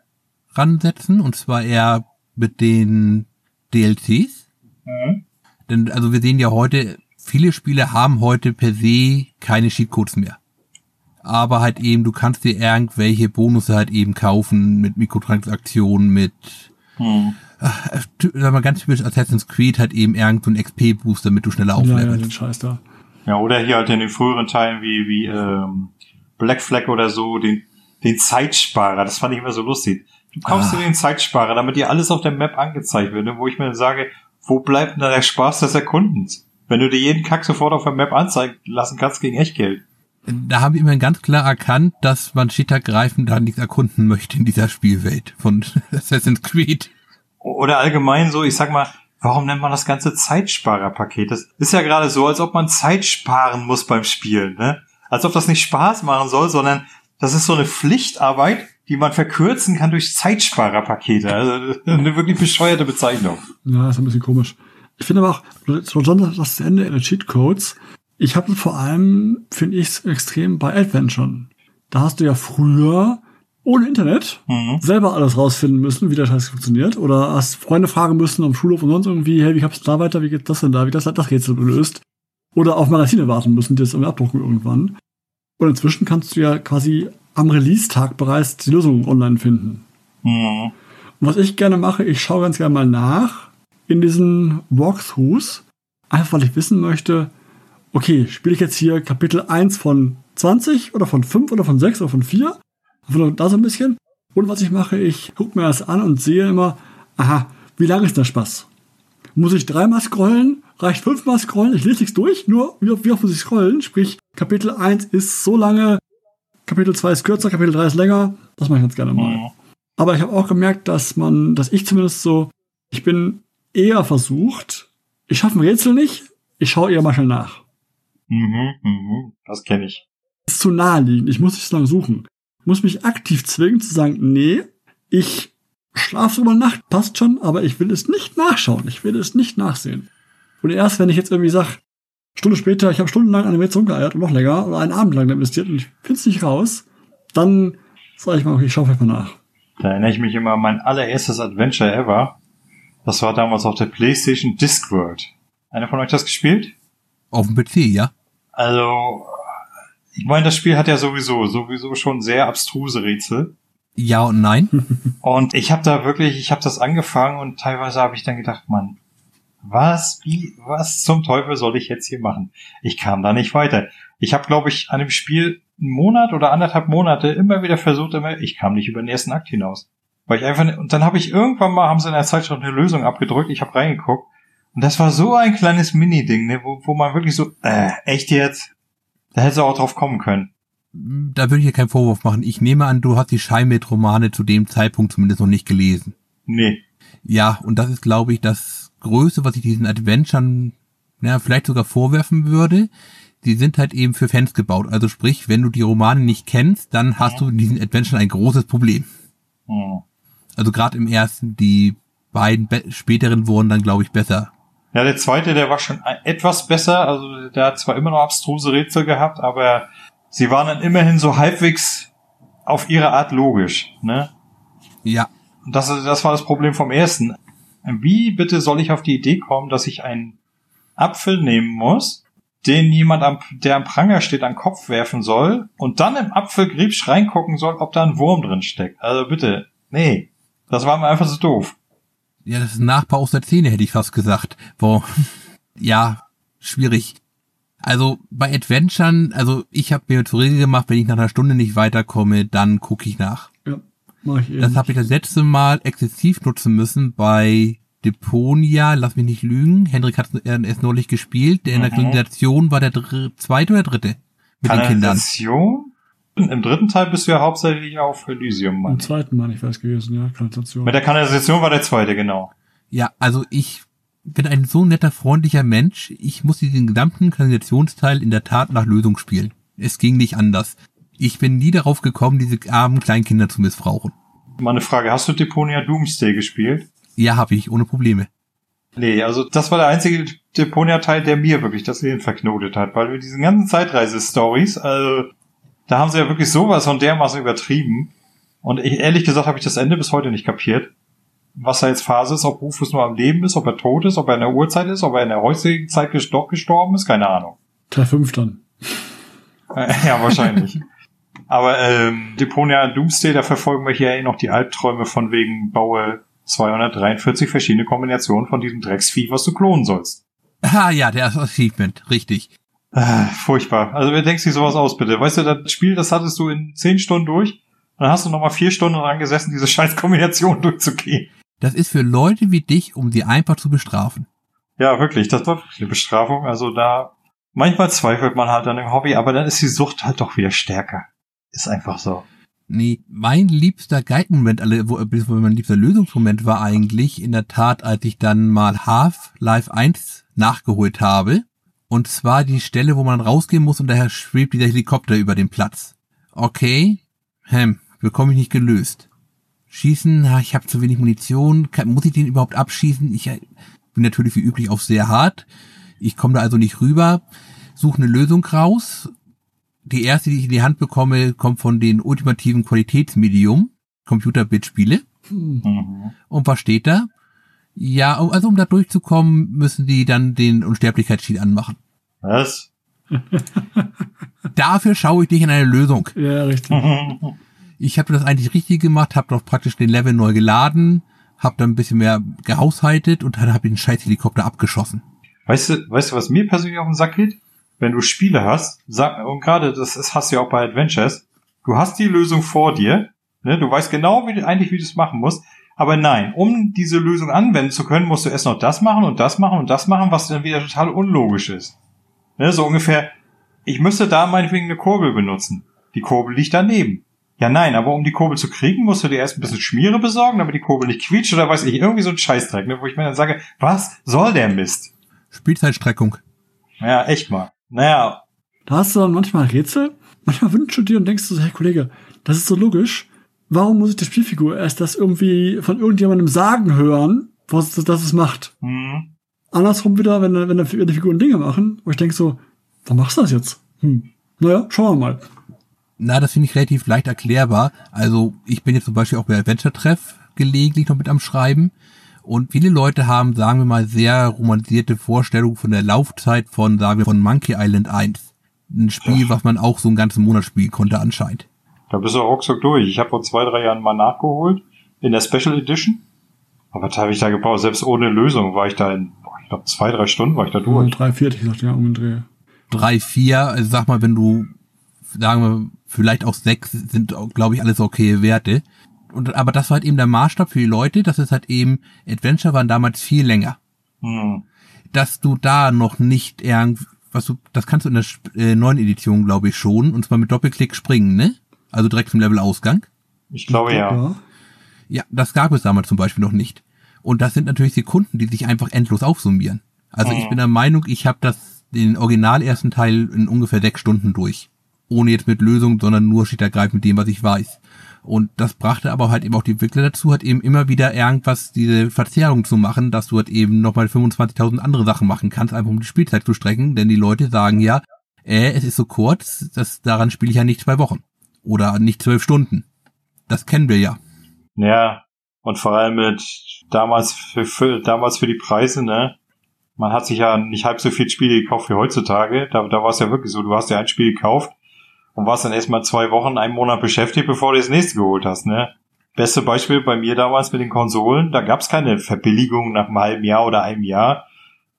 ransetzen, und zwar eher mit den DLCs. Mhm. Denn also wir sehen ja heute, viele Spiele haben heute per se keine Cheatcodes mehr. Aber halt eben, du kannst dir irgendwelche Bonusse halt eben kaufen mit Mikrotransaktionen, mit hm. Ach, sag mal ganz typisch Assassin's Creed hat eben irgendeinen so XP-Boost, damit du schneller auflevelst. Ja, ja, den Scheiß da. Ja, oder hier halt in den früheren Teilen wie, wie ähm, Black Flag oder so, den, den Zeitsparer, das fand ich immer so lustig. Du kaufst ah. dir den Zeitsparer, damit dir alles auf der Map angezeigt wird, ne, wo ich mir dann sage, wo bleibt denn da der Spaß des Erkundens? Wenn du dir jeden Kack sofort auf der Map anzeigen lassen kannst gegen Echtgeld. Da habe ich immer ganz klar erkannt, dass man Cheetah-Greifen da nichts erkunden möchte in dieser Spielwelt von (laughs) Assassin's Creed. Oder allgemein so, ich sag mal, warum nennt man das ganze Zeitsparerpaket? Das ist ja gerade so, als ob man Zeit sparen muss beim Spielen, ne? Als ob das nicht Spaß machen soll, sondern das ist so eine Pflichtarbeit, die man verkürzen kann durch Zeitsparerpakete. Also (laughs) eine wirklich bescheuerte Bezeichnung. Ja, ist ein bisschen komisch. Ich finde aber auch, besonders das Ende in den Cheatcodes, ich habe vor allem, finde ich extrem bei Adventure. Da hast du ja früher ohne Internet mhm. selber alles rausfinden müssen, wie der Scheiß funktioniert. Oder hast Freunde fragen müssen am Schulhof und sonst irgendwie, hey, wie hab's da weiter, wie geht das denn da, wie das das Rätsel gelöst? Oder auf Magazine warten müssen, die jetzt irgendwie abdrucken irgendwann. Und inzwischen kannst du ja quasi am Release-Tag bereits die Lösung online finden. Mhm. Und was ich gerne mache, ich schaue ganz gerne mal nach in diesen Walkthroughs, einfach weil ich wissen möchte, okay, spiele ich jetzt hier Kapitel 1 von 20 oder von 5 oder von 6 oder von 4? Einfach da so ein bisschen. Und was ich mache, ich gucke mir das an und sehe immer, aha, wie lang ist der Spaß? Muss ich dreimal scrollen? Reicht fünfmal scrollen? Ich lese nichts durch, nur wie oft, wie oft muss ich scrollen? Sprich, Kapitel 1 ist so lange, Kapitel 2 ist kürzer, Kapitel 3 ist länger. Das mache ich ganz gerne mal. Aber ich habe auch gemerkt, dass man, dass ich zumindest so, ich bin eher versucht, ich schaffe ein Rätsel nicht, ich schaue eher mal schnell nach. Mhm, mhm, das kenne ich. Das ist zu naheliegend, ich muss nicht so lange suchen muss mich aktiv zwingen zu sagen, nee, ich schlafe über Nacht, passt schon, aber ich will es nicht nachschauen, ich will es nicht nachsehen. Und erst wenn ich jetzt irgendwie sage, Stunde später, ich habe stundenlang an dem Rätsel rumgeeiert und noch länger oder einen Abend lang investiert und ich finde es nicht raus, dann sage ich mal, okay, ich schaue einfach nach. Da erinnere ich mich immer an mein allererstes Adventure ever. Das war damals auf der PlayStation Discworld. Einer von euch das gespielt? Auf dem PC, ja. Also, ich meine, das Spiel hat ja sowieso, sowieso schon sehr abstruse Rätsel. Ja und nein. (laughs) und ich habe da wirklich, ich habe das angefangen und teilweise habe ich dann gedacht, Mann, was, wie, was zum Teufel soll ich jetzt hier machen? Ich kam da nicht weiter. Ich habe, glaube ich, an dem Spiel einen Monat oder anderthalb Monate immer wieder versucht, immer, ich kam nicht über den ersten Akt hinaus. Weil ich einfach, und dann habe ich irgendwann mal, haben sie in der Zeit schon eine Lösung abgedrückt, ich habe reingeguckt. Und das war so ein kleines Mini-Ding, ne, wo, wo man wirklich so, äh, echt jetzt? Da hättest du auch drauf kommen können. Da würde ich dir keinen Vorwurf machen. Ich nehme an, du hast die Scheinmet-Romane zu dem Zeitpunkt zumindest noch nicht gelesen. Nee. Ja, und das ist, glaube ich, das Größte, was ich diesen Adventuren, ja, vielleicht sogar vorwerfen würde. Die sind halt eben für Fans gebaut. Also sprich, wenn du die Romane nicht kennst, dann hast ja. du in diesen Adventuren ein großes Problem. Ja. Also gerade im ersten, die beiden späteren wurden dann, glaube ich, besser. Ja, der zweite, der war schon etwas besser. Also der hat zwar immer noch abstruse Rätsel gehabt, aber sie waren dann immerhin so halbwegs auf ihre Art logisch. Ne? Ja. Und das, das war das Problem vom ersten. Wie bitte soll ich auf die Idee kommen, dass ich einen Apfel nehmen muss, den jemand, am, der am Pranger steht, an den Kopf werfen soll und dann im Apfelgriebsch reingucken soll, ob da ein Wurm drin steckt? Also bitte, nee, das war mir einfach so doof. Ja, das ist ein Nachbau aus der Szene, hätte ich fast gesagt. Wo, (laughs) ja, schwierig. Also bei Adventuren, also ich habe mir zur Regel gemacht, wenn ich nach einer Stunde nicht weiterkomme, dann gucke ich nach. Ja, mach ich eben. Das habe ich das letzte Mal exzessiv nutzen müssen bei Deponia, lass mich nicht lügen. Hendrik hat es neulich gespielt. Der in der Kanalisation war der zweite oder dritte mit den Kindern. Im dritten Teil bist du ja hauptsächlich auf Elysium, Mann. Im zweiten Mann, ich weiß gewesen, ja, Kanalisation. Mit der Kanalisation war der zweite, genau. Ja, also ich bin ein so netter, freundlicher Mensch. Ich muss diesen gesamten Kanalisationsteil in der Tat nach Lösung spielen. Es ging nicht anders. Ich bin nie darauf gekommen, diese armen Kleinkinder zu missbrauchen. Meine Frage, hast du Deponia Doomsday gespielt? Ja, habe ich, ohne Probleme. Nee, also das war der einzige Deponia-Teil, der mir wirklich das Leben verknotet hat, weil wir diesen ganzen Zeitreise-Stories, also da haben sie ja wirklich sowas von dermaßen übertrieben. Und ich, ehrlich gesagt habe ich das Ende bis heute nicht kapiert. Was da jetzt Phase ist, ob Rufus nur am Leben ist, ob er tot ist, ob er in der Uhrzeit ist, ob er in der heutigen Zeit doch gestorben ist, keine Ahnung. Teil 5 dann. (laughs) ja, wahrscheinlich. Aber ähm, Deponia Doomsday, da verfolgen wir hier eh noch die Albträume von wegen Baue 243 verschiedene Kombinationen von diesem Drecksvieh, was du klonen sollst. Ah ja, der Achievement, richtig. Ah, furchtbar. Also wer denkt sich sowas aus, bitte? Weißt du, das Spiel, das hattest du in zehn Stunden durch, dann hast du noch mal vier Stunden dran gesessen, diese scheiß Kombination (laughs) durchzugehen. Das ist für Leute wie dich, um sie einfach zu bestrafen. Ja, wirklich, das war wirklich eine Bestrafung. Also da, manchmal zweifelt man halt an dem Hobby, aber dann ist die Sucht halt doch wieder stärker. Ist einfach so. Nee, mein liebster Guide-Moment, wo mein liebster Lösungsmoment war eigentlich in der Tat, als ich dann mal Half-Life 1 nachgeholt habe. Und zwar die Stelle, wo man rausgehen muss und daher schwebt dieser Helikopter über den Platz. Okay, hm, bekomme ich nicht gelöst. Schießen, ich habe zu wenig Munition, muss ich den überhaupt abschießen? Ich äh, bin natürlich wie üblich auch sehr hart. Ich komme da also nicht rüber, suche eine Lösung raus die erste, die ich in die Hand bekomme, kommt von den ultimativen Qualitätsmedium, Computerbit-Spiele. Mhm. Und was steht da? Ja, also um da durchzukommen, müssen die dann den Unsterblichkeitsschild anmachen. Was? (laughs) Dafür schaue ich nicht in eine Lösung. Ja, richtig. (laughs) Ich habe das eigentlich richtig gemacht, habe doch praktisch den Level neu geladen, habe dann ein bisschen mehr gehaushaltet und dann habe ich den scheiß Helikopter abgeschossen. Weißt du, weißt du, was mir persönlich auf den Sack geht? wenn du Spiele hast, sag, und gerade das hast du ja auch bei Adventures, du hast die Lösung vor dir, ne, du weißt genau, wie du, eigentlich, wie du es machen musst, aber nein, um diese Lösung anwenden zu können, musst du erst noch das machen und das machen und das machen, was dann wieder total unlogisch ist. Ne, so ungefähr, ich müsste da meinetwegen eine Kurbel benutzen. Die Kurbel liegt daneben. Ja, nein, aber um die Kurbel zu kriegen, musst du dir erst ein bisschen Schmiere besorgen, damit die Kurbel nicht quietscht oder weiß ich, irgendwie so ein Scheißdreck, ne, wo ich mir dann sage, was soll der Mist? Spielzeitstreckung. Ja, echt mal. Naja. Da hast du dann manchmal Rätsel, manchmal wünschst du dir und denkst du so, hey Kollege, das ist so logisch. Warum muss ich die Spielfigur erst das irgendwie von irgendjemandem sagen hören, was das, das es macht? Mhm. Andersrum wieder, wenn, wenn, wenn die Figuren Dinge machen, wo ich denke so, warum machst du das jetzt? Hm. Naja, schauen wir mal. Na, das finde ich relativ leicht erklärbar. Also ich bin jetzt zum Beispiel auch bei Adventure Treff gelegentlich noch mit am Schreiben. Und viele Leute haben, sagen wir mal, sehr romantisierte Vorstellungen von der Laufzeit von, sagen wir, von Monkey Island 1. Ein Spiel, was man auch so einen ganzen Monat spielen konnte anscheinend. Da bist du ruckzuck durch. Ich habe vor zwei, drei Jahren mal nachgeholt in der Special Edition. Aber was habe ich da gebraucht? Selbst ohne Lösung war ich da in, ich glaube, zwei, drei Stunden war ich da durch. Drei, vier, ich dachte ja umdrehe. Drei, vier, also sag mal, wenn du, sagen wir, vielleicht auch sechs sind, glaube ich, alles okay Werte und, aber das war halt eben der Maßstab für die Leute, das ist halt eben, Adventure waren damals viel länger. Hm. Dass du da noch nicht irgendwie, was du, das kannst du in der äh, neuen Edition, glaube ich, schon, und zwar mit Doppelklick springen, ne? Also direkt zum Levelausgang. Ich glaube ja. Ja, das gab es damals zum Beispiel noch nicht. Und das sind natürlich Sekunden, die sich einfach endlos aufsummieren. Also hm. ich bin der Meinung, ich habe das den original ersten Teil in ungefähr sechs Stunden durch. Ohne jetzt mit Lösung, sondern nur steht ergreifend mit dem, was ich weiß. Und das brachte aber halt eben auch die Entwickler dazu, halt eben immer wieder irgendwas, diese Verzerrung zu machen, dass du halt eben nochmal 25.000 andere Sachen machen kannst, einfach um die Spielzeit zu strecken, denn die Leute sagen ja, äh, es ist so kurz, das, daran spiele ich ja nicht zwei Wochen. Oder nicht zwölf Stunden. Das kennen wir ja. Ja, und vor allem mit damals für, für, damals für die Preise, ne? Man hat sich ja nicht halb so viel Spiele gekauft wie heutzutage. Da, da war es ja wirklich so, du hast ja ein Spiel gekauft und warst dann erstmal zwei Wochen, einen Monat beschäftigt, bevor du das nächste geholt hast, ne? Beste Beispiel bei mir damals mit den Konsolen, da gab's keine Verbilligung nach einem halben Jahr oder einem Jahr.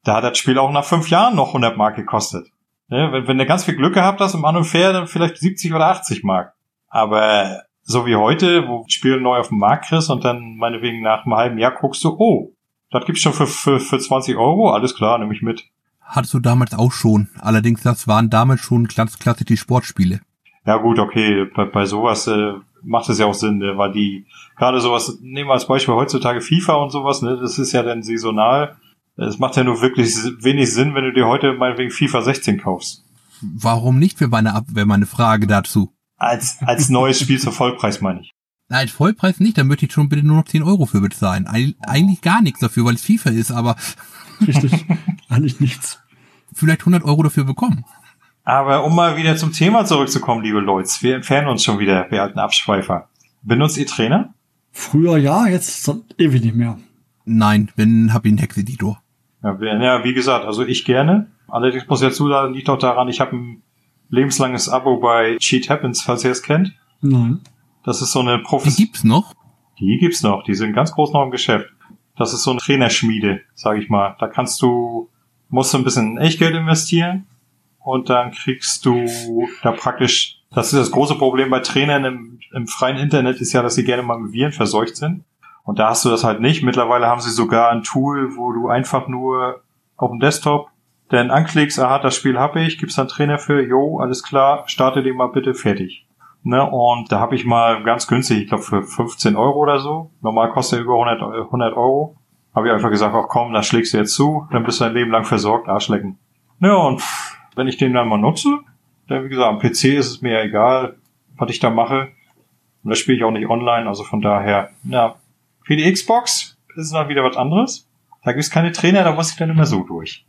Da hat das Spiel auch nach fünf Jahren noch 100 Mark gekostet. Ne? Wenn, wenn du ganz viel Glück gehabt hast im An und Fair, dann vielleicht 70 oder 80 Mark. Aber so wie heute, wo Spiel neu auf dem Markt kriegst und dann meinetwegen nach einem halben Jahr guckst du, oh, das gibt's schon für, für, für 20 Euro, alles klar, nehme ich mit hattest du damals auch schon. Allerdings, das waren damals schon ganz klassisch die Sportspiele. Ja gut, okay, bei, bei sowas äh, macht es ja auch Sinn, ne? weil die, gerade sowas, nehmen wir als Beispiel heutzutage FIFA und sowas, ne, das ist ja dann saisonal. Es macht ja nur wirklich wenig Sinn, wenn du dir heute meinetwegen FIFA 16 kaufst. Warum nicht, wäre meine, wäre meine Frage dazu. Als, als neues Spiel zur Vollpreis, meine ich. Nein, Vollpreis nicht, dann möchte ich schon bitte nur noch 10 Euro für bezahlen. Eig eigentlich gar nichts dafür, weil es FIFA ist, aber. (laughs) Richtig. eigentlich nichts. Vielleicht 100 Euro dafür bekommen. Aber um mal wieder zum Thema zurückzukommen, liebe Leute, wir entfernen uns schon wieder, wir alten Abschweifer. Benutzt ihr Trainer? Früher ja, jetzt ewig nicht mehr. Nein, wenn hab ich einen Texteditor. Ja, ja, wie gesagt, also ich gerne. Allerdings muss ich dazu sagen, liegt auch daran, ich habe ein lebenslanges Abo bei Cheat Happens, falls ihr es kennt. Nein. Das ist so eine Profis. Die gibt's noch? Die gibt's noch. Die sind ganz groß noch im Geschäft. Das ist so eine Trainerschmiede, sag ich mal. Da kannst du, musst du ein bisschen Echtgeld investieren und dann kriegst du da praktisch, das ist das große Problem bei Trainern im, im freien Internet ist ja, dass sie gerne mal mit Viren verseucht sind. Und da hast du das halt nicht. Mittlerweile haben sie sogar ein Tool, wo du einfach nur auf dem Desktop dann anklickst, aha, das Spiel habe ich, gibst dann Trainer für, jo, alles klar, starte den mal bitte, fertig. Ne, und da habe ich mal ganz günstig, ich glaube für 15 Euro oder so, normal kostet er über 100, 100 Euro, habe ich einfach gesagt, ach komm, da schlägst du jetzt zu, dann bist du dein Leben lang versorgt, Arschlecken. Ja, und wenn ich den dann mal nutze, dann wie gesagt, am PC ist es mir egal, was ich da mache. Und das spiele ich auch nicht online, also von daher, ja, für die Xbox ist es dann wieder was anderes. Da gibt es keine Trainer, da muss ich dann immer so durch.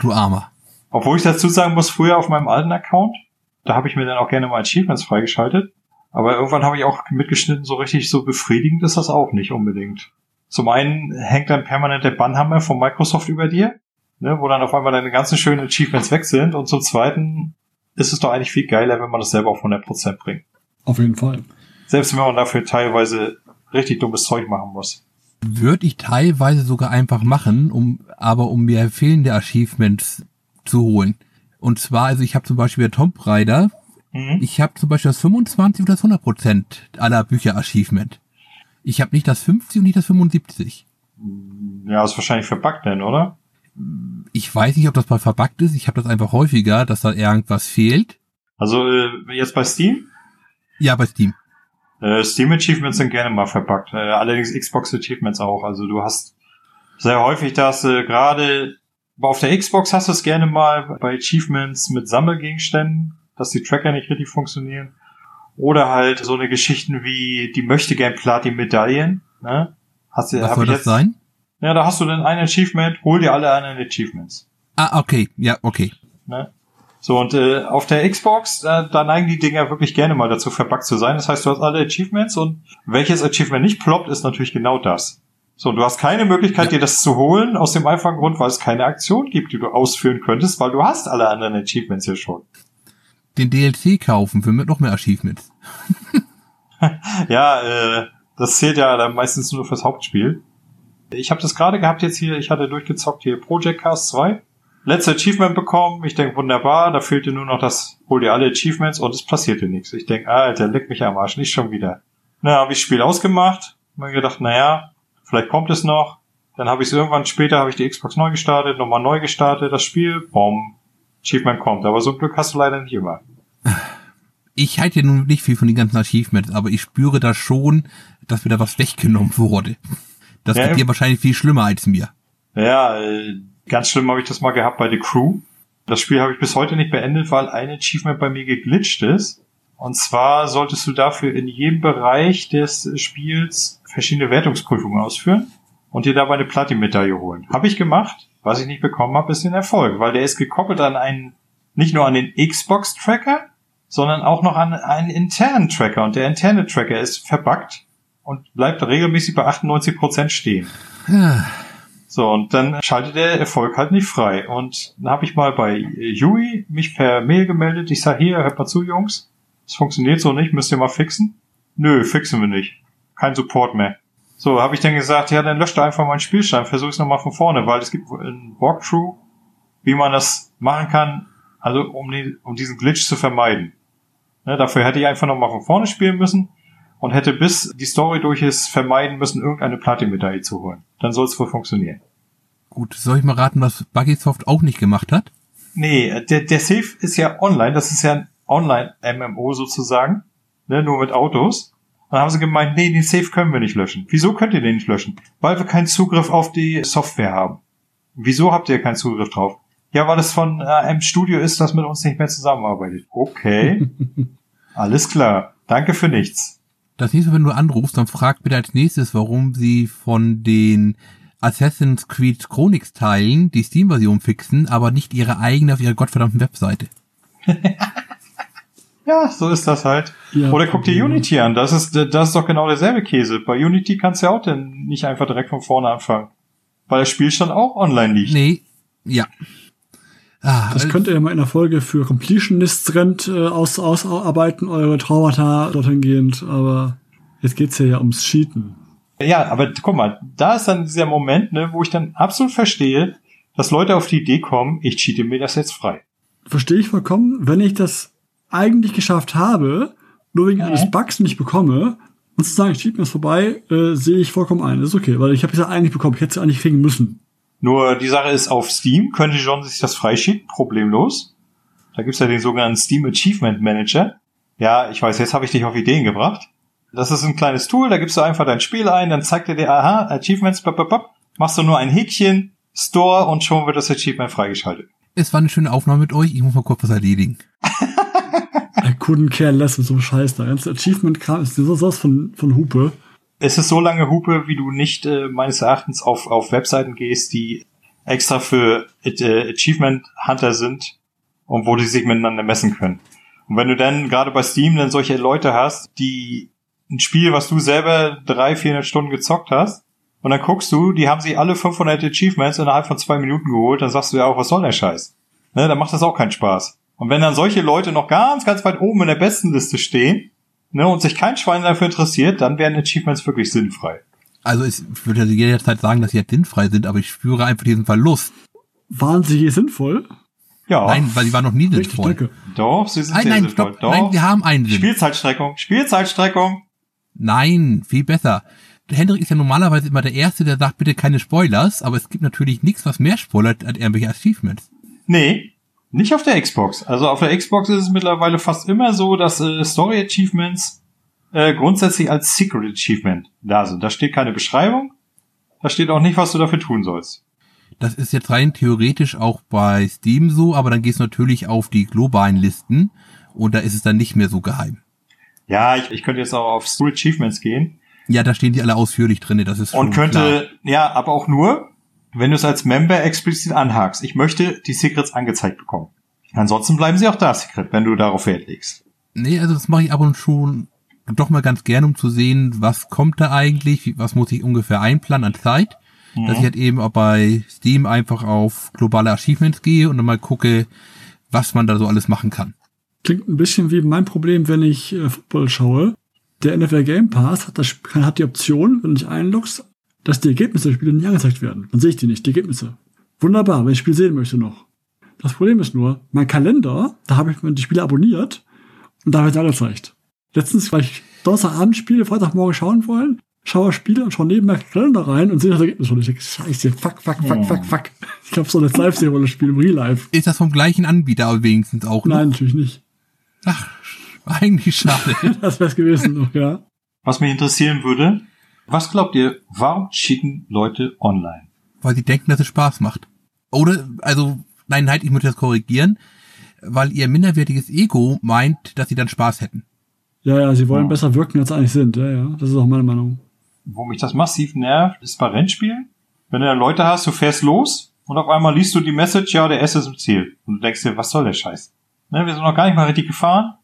Du Armer. Obwohl ich dazu sagen muss, früher auf meinem alten Account, da habe ich mir dann auch gerne mal Achievements freigeschaltet. Aber irgendwann habe ich auch mitgeschnitten, so richtig so befriedigend ist das auch nicht unbedingt. Zum einen hängt dann permanent der Bannhammer von Microsoft über dir, ne, wo dann auf einmal deine ganzen schönen Achievements weg sind. Und zum zweiten ist es doch eigentlich viel geiler, wenn man das selber auf 100% bringt. Auf jeden Fall. Selbst wenn man dafür teilweise richtig dummes Zeug machen muss. Würde ich teilweise sogar einfach machen, um aber um mir fehlende Achievements zu holen. Und zwar, also ich habe zum Beispiel Tomb Raider, mhm. ich habe zum Beispiel das 25 oder das 100 Prozent aller Bücher Achievement. Ich habe nicht das 50 und nicht das 75. Ja, ist wahrscheinlich verbuggt denn, oder? Ich weiß nicht, ob das mal verbuggt ist. Ich habe das einfach häufiger, dass da irgendwas fehlt. Also äh, jetzt bei Steam? Ja, bei Steam. Äh, Steam Achievements sind gerne mal verpackt. Äh, allerdings Xbox Achievements auch. Also du hast sehr häufig dass äh, gerade auf der Xbox hast du es gerne mal bei Achievements mit Sammelgegenständen, dass die Tracker nicht richtig funktionieren. Oder halt so eine Geschichten wie die möchte gern Platin Medaillen. Ne? Hast du, Was soll das jetzt, sein? Ja, da hast du dann ein Achievement, hol dir alle anderen Achievements. Ah, okay, ja, okay. Ne? So, und äh, auf der Xbox, äh, da neigen die Dinger wirklich gerne mal dazu, verpackt zu sein. Das heißt, du hast alle Achievements und welches Achievement nicht ploppt, ist natürlich genau das. So, und du hast keine Möglichkeit, ja. dir das zu holen, aus dem einfachen Grund, weil es keine Aktion gibt, die du ausführen könntest, weil du hast alle anderen Achievements hier schon. Den DLC kaufen für noch mehr Achievements. (laughs) ja, äh, das zählt ja dann meistens nur fürs Hauptspiel. Ich habe das gerade gehabt jetzt hier, ich hatte durchgezockt hier Project Cast 2 letzte Achievement bekommen. Ich denke, wunderbar, da fehlte nur noch das, hol dir alle Achievements und es passierte nichts. Ich denke, Alter, leck mich am Arsch, nicht schon wieder. Na, habe ich das Spiel ausgemacht, mir gedacht, naja, vielleicht kommt es noch. Dann habe ich es irgendwann später, habe ich die Xbox neu gestartet, nochmal neu gestartet, das Spiel, boom, Achievement kommt. Aber so ein Glück hast du leider nicht immer. (laughs) Ich halte ja nun nicht viel von den ganzen Achievements, aber ich spüre da schon, dass mir da was weggenommen (laughs) wurde. Das ja, geht dir wahrscheinlich viel schlimmer als mir. Ja, äh, Ganz schlimm habe ich das mal gehabt bei The Crew. Das Spiel habe ich bis heute nicht beendet, weil ein Achievement bei mir geglitscht ist. Und zwar solltest du dafür in jedem Bereich des Spiels verschiedene Wertungsprüfungen ausführen und dir dabei eine Platin-Medaille holen. Habe ich gemacht. Was ich nicht bekommen habe, ist den Erfolg, weil der ist gekoppelt an einen, nicht nur an den Xbox-Tracker, sondern auch noch an einen internen Tracker. Und der interne Tracker ist verbuggt und bleibt regelmäßig bei 98% stehen. So, und dann schaltet der Erfolg halt nicht frei. Und dann habe ich mal bei Yui mich per Mail gemeldet. Ich sage, hier, hört mal zu, Jungs. Das funktioniert so nicht, müsst ihr mal fixen. Nö, fixen wir nicht. Kein Support mehr. So, habe ich dann gesagt, ja, dann löscht einfach meinen Spielstand, versuch es nochmal von vorne, weil es gibt ein Walkthrough, wie man das machen kann, also um, die, um diesen Glitch zu vermeiden. Ne, dafür hätte ich einfach nochmal von vorne spielen müssen und hätte bis die Story durch ist vermeiden müssen, irgendeine Platin-Medaille zu holen. Dann soll es wohl funktionieren. Gut, soll ich mal raten, was Buggysoft auch nicht gemacht hat? Nee, der, der Safe ist ja online, das ist ja ein Online-MMO sozusagen, ne, nur mit Autos. Dann haben sie gemeint, nee, den Safe können wir nicht löschen. Wieso könnt ihr den nicht löschen? Weil wir keinen Zugriff auf die Software haben. Wieso habt ihr keinen Zugriff drauf? Ja, weil es von äh, einem Studio ist, das mit uns nicht mehr zusammenarbeitet. Okay. (laughs) Alles klar. Danke für nichts. Das nächste Mal, wenn du anrufst, dann frag bitte als nächstes, warum sie von den Assassin's Creed Chronix Teilen die Steam-Version fixen, aber nicht ihre eigene auf ihrer gottverdammten Webseite. (laughs) Ja, so ist das halt. Ja, Oder guck dir. Unity an. Das ist, das ist doch genau derselbe Käse. Bei Unity kannst du ja auch denn nicht einfach direkt von vorne anfangen. Weil der Spielstand auch online liegt. Nee, ja. Ah, Das könnt ihr ja mal in der Folge für Completionists Rent äh, aus, ausarbeiten, eure Traumata dorthin gehend, aber jetzt geht's ja, ja ums Cheaten. Ja, aber guck mal, da ist dann dieser Moment, ne, wo ich dann absolut verstehe, dass Leute auf die Idee kommen, ich cheate mir das jetzt frei. Verstehe ich vollkommen, wenn ich das eigentlich geschafft habe, nur wegen Mhm. eines Bugs nicht bekomme, und zu sagen, ich cheat mir das vorbei, äh, sehe ich vollkommen ein. Das ist okay, weil ich habe es ja eigentlich bekommen. Ich hätte es ja eigentlich kriegen müssen. Nur die Sache ist, auf Steam könnte John sich das freischieben, problemlos. Da gibt's ja den sogenannten Steam Achievement Manager. Ja, ich weiß, jetzt habe ich dich auf Ideen gebracht. Das ist ein kleines Tool, da gibst du einfach dein Spiel ein, dann zeigt er dir, aha, Achievements, bop, bop, bop, machst du nur ein Häkchen, Store und schon wird das Achievement freigeschaltet. es war eine schöne Aufnahme mit euch. Ich muss mal kurz was erledigen. I couldn't care less mit so einem Scheiß da. Ganze Achievement-Kram ist so sowas von, von Hupe. Es ist so lange Hupe, wie du nicht äh, meines Erachtens auf, auf Webseiten gehst, die extra für äh, Achievement Hunter sind und wo die sich miteinander messen können. Und wenn du dann gerade bei Steam dann solche Leute hast, die ein Spiel, was du selber drei, 400 Stunden gezockt hast, und dann guckst du, die haben sich alle 500 Achievements innerhalb von zwei Minuten geholt, dann sagst du ja auch, was soll der Scheiß? Ne, dann macht das auch keinen Spaß. Und wenn dann solche Leute noch ganz, ganz weit oben in der besten Liste stehen, ne, und sich kein Schwein dafür interessiert, dann werden Achievements wirklich sinnfrei. Also ich würde jederzeit sagen, dass sie jetzt sinnfrei sind, aber ich spüre einfach diesen Verlust. Waren sie je sinnvoll? Ja, Nein, weil sie waren noch nie Richtig, sinnvoll. danke. doch, sie sind Nein, sehr nein, sinnvoll. stopp. Doch. Nein, wir haben einen Sinn. Spielzeitstreckung, Spielzeitstreckung. Nein, viel besser. Hendrik ist ja normalerweise immer der Erste, der sagt, bitte keine Spoilers, aber es gibt natürlich nichts, was mehr spoilert als irgendwelche Achievements. Nee, nicht auf der Xbox. Also auf der Xbox ist es mittlerweile fast immer so, dass äh, Story Achievements äh, grundsätzlich als Secret Achievement da sind. Da steht keine Beschreibung, da steht auch nicht, was du dafür tun sollst. Das ist jetzt rein theoretisch auch bei Steam so, aber dann gehst du natürlich auf die globalen Listen und da ist es dann nicht mehr so geheim. Ja, ich, ich könnte jetzt auch auf Story Achievements gehen Ja, da stehen die alle ausführlich drinne, das ist und könnte, ja, aber auch nur, wenn du es als Member explizit anhakst. Ich möchte die Secrets angezeigt bekommen. Ansonsten bleiben sie auch da Secret, wenn du darauf Wert legst. Nee, also das mache ich ab und schon doch mal ganz gern, um zu sehen, was kommt da eigentlich, was muss ich ungefähr einplanen an Zeit. Dass ich halt eben auch bei Steam einfach auf globale Achievements gehe und dann mal gucke, was man da so alles machen kann. Klingt ein bisschen wie mein Problem, wenn ich äh, Football schaue. Der NFL Game Pass hat, das, hat die Option, wenn du dich einloggst, dass die Ergebnisse der Spiele nicht angezeigt werden. Dann sehe ich die nicht, die Ergebnisse. Wunderbar, wenn ich das Spiel sehen möchte noch. Das Problem ist nur, mein Kalender, da habe ich mir die Spiele abonniert und da wird angezeigt. Letztens, weil ich Donnerstagabend Spiele, Freitagmorgen schauen wollen, schaue Spiele und schaue neben meinen Kalender rein und sehe das Ergebnis schon. Ich denke, scheiße, fuck, fuck, fuck, fuck, fuck. Ich habe so eine Live-Serie-Spiel im Real Life. Ist das vom gleichen Anbieter aber wenigstens auch noch? Nein, natürlich nicht. Ach, eigentlich schade. (laughs) Das wär's gewesen noch, ja. Was mich interessieren würde, was glaubt ihr, warum cheaten Leute online? weil sie denken, dass es Spaß macht. Oder, also, nein, halt, ich muss das korrigieren, weil ihr minderwertiges Ego meint, dass sie dann Spaß hätten. Ja, ja, sie wollen Ja. besser wirken, als sie eigentlich sind. Ja, ja, das ist auch meine Meinung. Wo mich das massiv nervt, ist bei Rennspielen. Wenn du dann Leute hast, du fährst los und auf einmal liest du die Message, ja, der S ist im Ziel. Und du denkst dir, was soll der Scheiß? Ne, wir sind noch gar nicht mal richtig gefahren.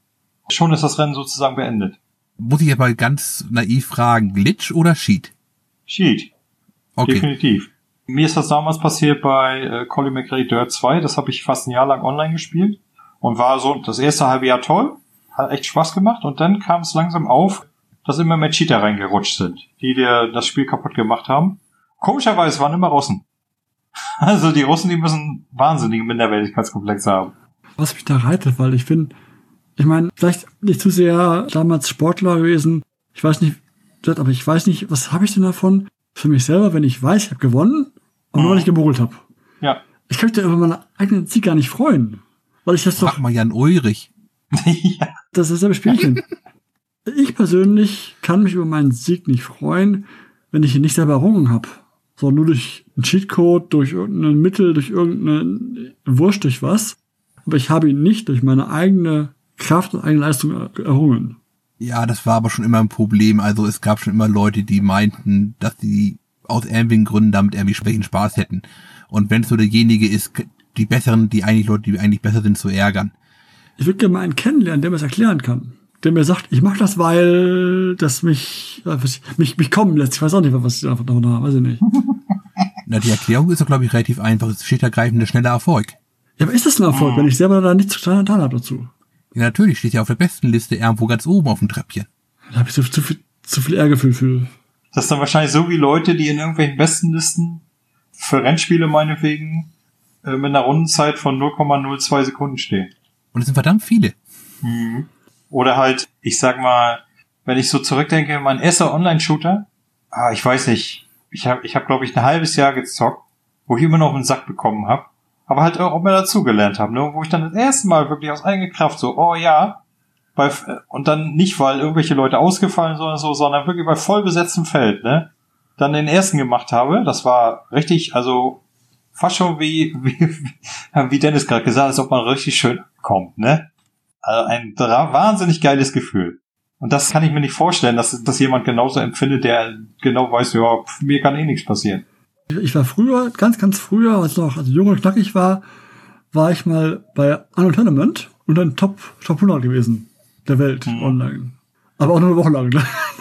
Schon ist das Rennen sozusagen beendet. Muss ich aber ganz naiv fragen, Glitch oder Cheat? Cheat. Okay. Definitiv. Mir ist das damals passiert bei äh, Colin McRae Dirt 2. Das habe ich fast ein Jahr lang online gespielt. Und war so das erste halbe Jahr toll. Hat echt Spaß gemacht. Und dann kam es langsam auf, dass immer mehr Cheater reingerutscht sind, die dir das Spiel kaputt gemacht haben. Komischerweise waren immer Russen. (laughs) Also die Russen, die müssen wahnsinnige Minderwertigkeitskomplexe haben. Was mich da reitet, weil ich finde, ich meine, vielleicht nicht zu sehr damals Sportler gewesen. Ich weiß nicht, aber ich weiß nicht, was habe ich denn davon für mich selber, wenn ich weiß, ich habe gewonnen, aber nur weil ich gemogelt habe. Ja. Ich könnte über meinen eigenen Sieg gar nicht freuen. Weil ich das doch, Frag mal Jan Ulrich. (laughs) ja. das ist dasselbe Spielchen. ich persönlich kann mich über meinen Sieg nicht freuen, wenn ich ihn nicht selber errungen habe. Sondern nur durch einen Cheatcode, durch irgendein Mittel, durch irgendeine Wurst, durch was. Aber ich habe ihn nicht durch meine eigene Kraft und eigene Leistung er- errungen. Ja, das war aber schon immer ein Problem. Also es gab schon immer Leute, die meinten, dass sie aus irgendwelchen Gründen damit irgendwie schwächen Spaß hätten. Und wenn es so derjenige ist, die besseren, die eigentlich Leute, die eigentlich besser sind, zu ärgern. Ich würde gerne mal einen kennenlernen, der mir es erklären kann. Der mir sagt, ich mache das, weil das mich, mich, mich kommen lässt. Ich weiß auch nicht, was ich einfach davon habe, weiß ich nicht. Na, die Erklärung ist doch, glaube ich, relativ einfach. Es steht ergreifend schneller Erfolg. Ja, aber ist das ein Erfolg, wenn ich selber da nichts getan habe dazu? Ja, natürlich steht ja auf der besten Liste irgendwo ganz oben auf dem Treppchen. Da habe ich so zu viel, zu viel Ehrgefühl für. Das ist dann wahrscheinlich so wie Leute, die in irgendwelchen besten Listen für Rennspiele meinetwegen äh, mit einer Rundenzeit von 0,02 Sekunden stehen. Und es sind verdammt viele. Mhm. Oder halt, ich sag mal, wenn ich so zurückdenke, mein erster Online-Shooter, ah, ich weiß nicht, ich habe, ich hab, glaube ich, ein halbes Jahr gezockt, wo ich immer noch einen Sack bekommen habe, aber halt auch immer dazugelernt habe, ne? wo ich dann das erste Mal wirklich aus eigener Kraft so, oh ja, bei, und dann nicht, weil irgendwelche Leute ausgefallen sind oder so, sondern wirklich bei voll besetztem Feld, ne? Dann den ersten gemacht habe, das war richtig, also fast schon wie, (laughs) wie, wie Dennis gerade gesagt, als ob man richtig schön kommt, ne? Also ein wahnsinnig geiles Gefühl. Und das kann ich mir nicht vorstellen, dass, dass jemand genauso empfindet, der genau weiß, ja, mir kann eh nichts passieren. Ich war früher, ganz, ganz früher, als ich noch also jung und knackig war, war ich mal bei Anno Tournament und dann Top, Top 100 gewesen der Welt mhm. online. Aber auch nur eine Woche lang.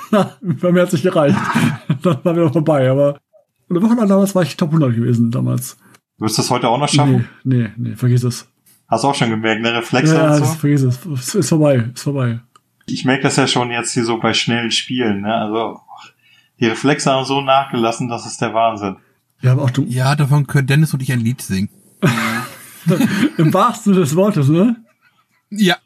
(laughs) Bei mir hat sich gereicht. (laughs) dann war wieder vorbei. Aber eine Woche lang damals war ich Top 100 gewesen damals. Wirst du das heute auch noch schaffen? Nee, nee, nee, vergiss es. Hast du auch schon gemerkt, ne? Reflexe ja, und so? vergiss es. Es ist vorbei, ist vorbei. Ich merke das ja schon jetzt hier so bei schnellen Spielen, ne? Also, die Reflexe haben so nachgelassen, das ist der Wahnsinn. Ja, aber auch du. Ja, davon können Dennis und ich ein Lied singen. (laughs) Im wahrsten des Wortes, ne? Ja.